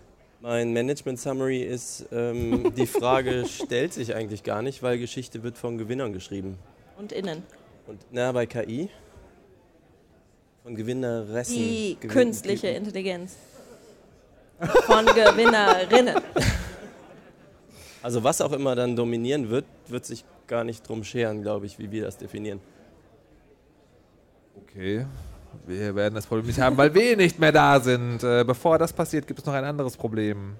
Mein Management Summary ist, ähm, die Frage stellt sich eigentlich gar nicht, weil Geschichte wird von Gewinnern geschrieben. Und innen. Und na, bei KI? Von Gewinneressen. Die Gewin künstliche Gewin Intelligenz. Von Gewinnerinnen. Also was auch immer dann dominieren wird, wird sich gar nicht drum scheren, glaube ich, wie wir das definieren. Okay. Wir werden das Problem nicht haben, weil wir nicht mehr da sind. Äh, bevor das passiert, gibt es noch ein anderes Problem.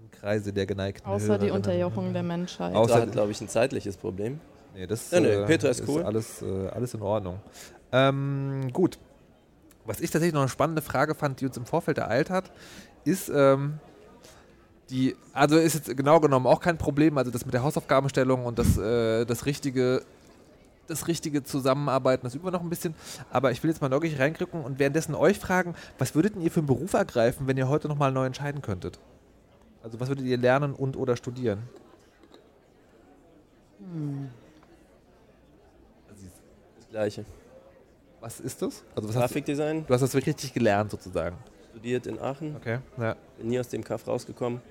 Im Kreise der geneigten Außer die Unterjochung der Menschheit. Außer, hat, glaube ich, ein zeitliches Problem. Nee, das ja, nee, äh, Peter ist, ist cool. alles, äh, alles in Ordnung. Ähm, gut. Was ich tatsächlich noch eine spannende Frage fand, die uns im Vorfeld ereilt hat, ist, ähm, die, also ist jetzt genau genommen auch kein Problem, also das mit der Hausaufgabenstellung und das, äh, das richtige das richtige Zusammenarbeiten, das üben wir noch ein bisschen. Aber ich will jetzt mal wirklich reingucken und währenddessen euch fragen, was würdet ihr für einen Beruf ergreifen, wenn ihr heute nochmal neu entscheiden könntet? Also was würdet ihr lernen und oder studieren? Hm. Gleiche. Was ist das? Also was Grafikdesign. Hast du, du, hast das wirklich richtig gelernt sozusagen. Studiert in Aachen. Okay. Ja. Bin nie aus dem Kaff rausgekommen.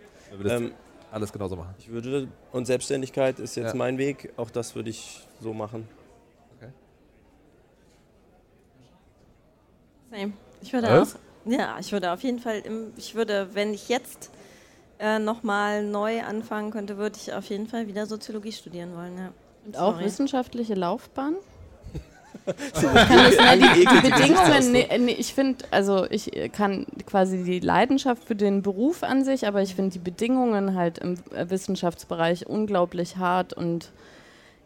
Ähm, alles genauso machen. Ich würde und Selbstständigkeit ist jetzt ja. mein Weg. Auch das würde ich so machen. Okay. Same. Ich würde Was? auch. Ja, ich würde auf jeden Fall. Im, ich würde, wenn ich jetzt äh, nochmal neu anfangen könnte, würde ich auf jeden Fall wieder Soziologie studieren wollen. Ja. Und auch Sorry. wissenschaftliche Laufbahn? die, die Bedingungen, nee, nee, ich finde, also ich kann quasi die Leidenschaft für den Beruf an sich, aber ich finde die Bedingungen halt im Wissenschaftsbereich unglaublich hart und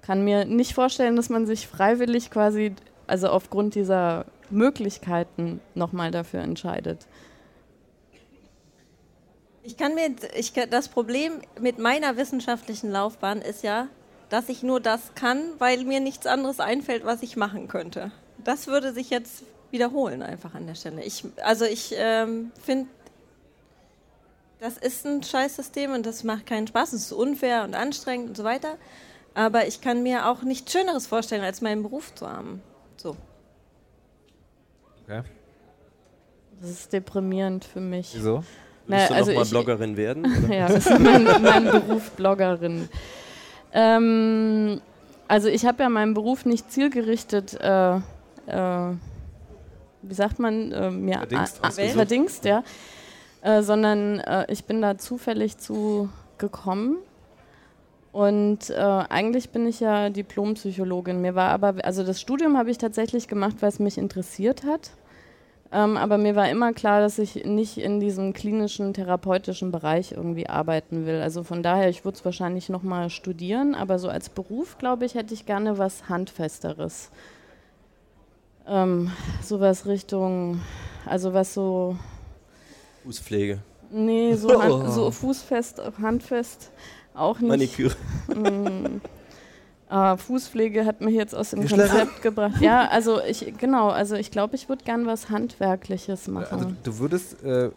kann mir nicht vorstellen, dass man sich freiwillig quasi, also aufgrund dieser Möglichkeiten nochmal dafür entscheidet. Ich kann mir, ich, das Problem mit meiner wissenschaftlichen Laufbahn ist ja, dass ich nur das kann, weil mir nichts anderes einfällt, was ich machen könnte. Das würde sich jetzt wiederholen einfach an der Stelle. Ich, also ich ähm, finde, das ist ein Scheißsystem und das macht keinen Spaß. Es ist unfair und anstrengend und so weiter. Aber ich kann mir auch nichts Schöneres vorstellen, als meinen Beruf zu haben. So. Okay. Das ist deprimierend für mich. Wieso? Willst naja, du also noch mal Bloggerin werden? Oder? ja, das ist mein, mein Beruf Bloggerin. Ähm, also ich habe ja meinen Beruf nicht zielgerichtet, äh, äh, wie sagt man, äh, mir verdingst, verdingst ja, äh, sondern äh, ich bin da zufällig zu gekommen. Und äh, eigentlich bin ich ja Diplompsychologin. Mir war aber, also das Studium habe ich tatsächlich gemacht, weil es mich interessiert hat. Ähm, aber mir war immer klar, dass ich nicht in diesem klinischen, therapeutischen Bereich irgendwie arbeiten will. Also von daher, ich würde es wahrscheinlich nochmal studieren, aber so als Beruf, glaube ich, hätte ich gerne was Handfesteres. Ähm, sowas Richtung, also was so. Fußpflege. Nee, so, hand, so fußfest, handfest auch nicht. Maniküre. Ah, Fußpflege hat mich jetzt aus dem Konzept gebracht. Ja, also ich, genau, also ich glaube, ich würde gern was Handwerkliches machen. Also du würdest äh,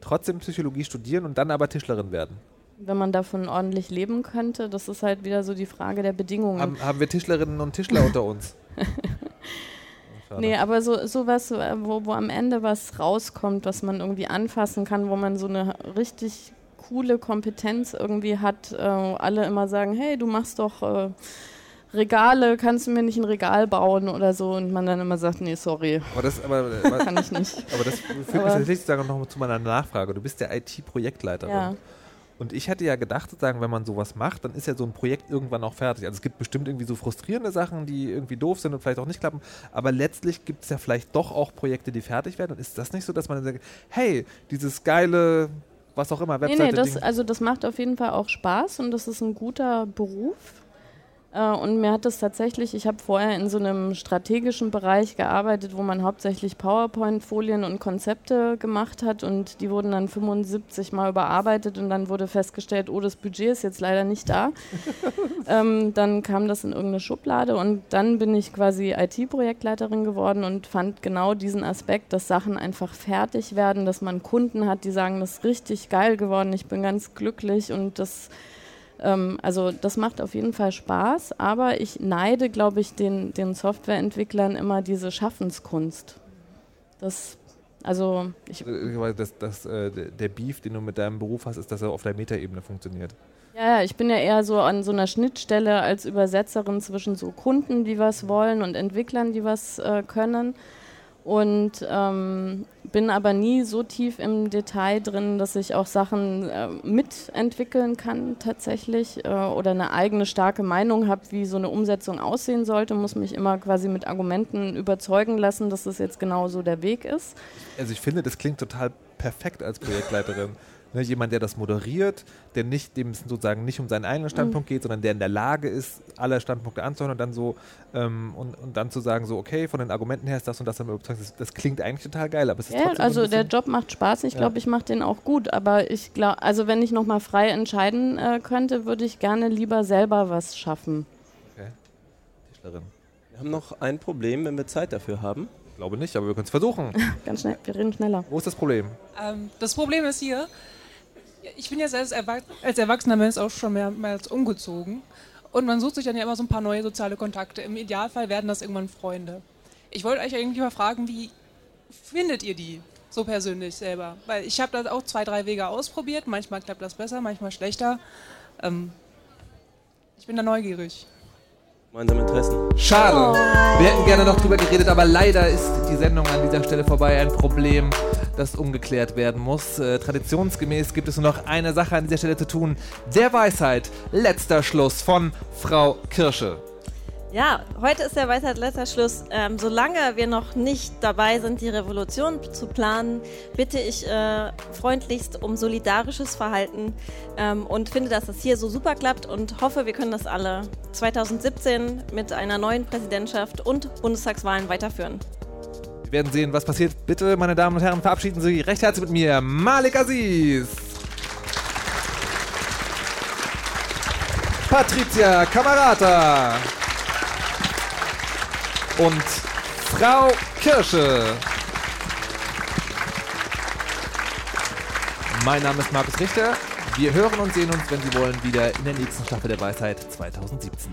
trotzdem Psychologie studieren und dann aber Tischlerin werden. Wenn man davon ordentlich leben könnte, das ist halt wieder so die Frage der Bedingungen. Haben, haben wir Tischlerinnen und Tischler unter uns? Nee, aber so sowas, wo, wo am Ende was rauskommt, was man irgendwie anfassen kann, wo man so eine richtig coole Kompetenz irgendwie hat. Äh, alle immer sagen, hey, du machst doch äh, Regale, kannst du mir nicht ein Regal bauen oder so? Und man dann immer sagt, nee, sorry. Aber das, aber, aber kann ich nicht. Aber das führt mich tatsächlich sozusagen noch zu meiner Nachfrage. Du bist der IT-Projektleiterin. Ja. Und ich hätte ja gedacht, sozusagen, wenn man sowas macht, dann ist ja so ein Projekt irgendwann auch fertig. Also es gibt bestimmt irgendwie so frustrierende Sachen, die irgendwie doof sind und vielleicht auch nicht klappen. Aber letztlich gibt es ja vielleicht doch auch Projekte, die fertig werden. Und ist das nicht so, dass man dann sagt, hey, dieses geile, was auch immer, Nee, Webseite. nee, das, Ding, also das macht auf jeden Fall auch Spaß und das ist ein guter Beruf. Äh, und mir hat das tatsächlich, ich habe vorher in so einem strategischen Bereich gearbeitet, wo man hauptsächlich PowerPoint-Folien und Konzepte gemacht hat und die wurden dann 75 Mal überarbeitet und dann wurde festgestellt, oh, das Budget ist jetzt leider nicht da. ähm, dann kam das in irgendeine Schublade und dann bin ich quasi IT-Projektleiterin geworden und fand genau diesen Aspekt, dass Sachen einfach fertig werden, dass man Kunden hat, die sagen, das ist richtig geil geworden, ich bin ganz glücklich und das ähm, also das macht auf jeden Fall Spaß, aber ich neide, glaube ich, den, den Softwareentwicklern immer diese Schaffenskunst. Das, also ich, äh, das, das, äh, der Beef, den du mit deinem Beruf hast, ist, dass er auf der Metaebene funktioniert. ja, ja, ich bin ja eher so an so einer Schnittstelle als Übersetzerin zwischen so Kunden, die was wollen und Entwicklern, die was äh, können. Und ähm, bin aber nie so tief im Detail drin, dass ich auch Sachen äh, mitentwickeln kann tatsächlich äh, oder eine eigene starke Meinung habe, wie so eine Umsetzung aussehen sollte, muss mich immer quasi mit Argumenten überzeugen lassen, dass das jetzt genau so der Weg ist. Also ich finde, das klingt total perfekt als Projektleiterin. Ne, jemand, der das moderiert, der nicht, dem es sozusagen nicht um seinen eigenen Standpunkt geht, sondern der in der Lage ist, alle Standpunkte anzuhören und dann so ähm, und, und dann zu sagen, so, okay, von den Argumenten her ist das und das dann überzeugt. Das, das klingt eigentlich total geil, aber es ist Ja, trotzdem also so ein der Job macht Spaß. Ich Ja. glaube, ich mache den auch gut. Aber ich glaube, also wenn ich nochmal frei entscheiden äh, könnte, würde ich gerne lieber selber was schaffen. Tischlerin. Wir haben noch ein Problem, wenn wir Zeit dafür haben. Ich glaube nicht, aber wir können es versuchen. Ganz schnell, wir reden schneller. Wo ist das Problem? Ähm, das Problem ist hier, ich bin jetzt als, Erwach als erwachsener Mensch auch schon mehrmals umgezogen. Und man sucht sich dann ja immer so ein paar neue soziale Kontakte. Im Idealfall werden das irgendwann Freunde. Ich wollte euch eigentlich mal fragen, wie findet ihr die so persönlich selber? Weil ich habe da auch zwei, drei Wege ausprobiert. Manchmal klappt das besser, manchmal schlechter. Ähm, ich bin da neugierig. Gemeinsame Interessen. Schade. Wir hätten gerne noch drüber geredet, aber leider ist die Sendung an dieser Stelle vorbei. Ein Problem, das umgeklärt werden muss. Äh, traditionsgemäß gibt es nur noch eine Sache an dieser Stelle zu tun. Der Weisheit. Letzter Schluss von Frau Kirsche. Ja, heute ist der Weisheit letzter Schluss. Ähm, solange wir noch nicht dabei sind, die Revolution zu planen, bitte ich äh, freundlichst um solidarisches Verhalten ähm, und finde, dass das hier so super klappt und hoffe, wir können das alle 2017 mit einer neuen Präsidentschaft und Bundestagswahlen weiterführen. Werden sehen, was passiert. Bitte, meine Damen und Herren, verabschieden Sie recht herzlich mit mir Malik Aziz. Patricia Camarata. Und Frau Kirsche. Mein Name ist Markus Richter. Wir hören und sehen uns, wenn Sie wollen, wieder in der nächsten Staffel der Weisheit 2017.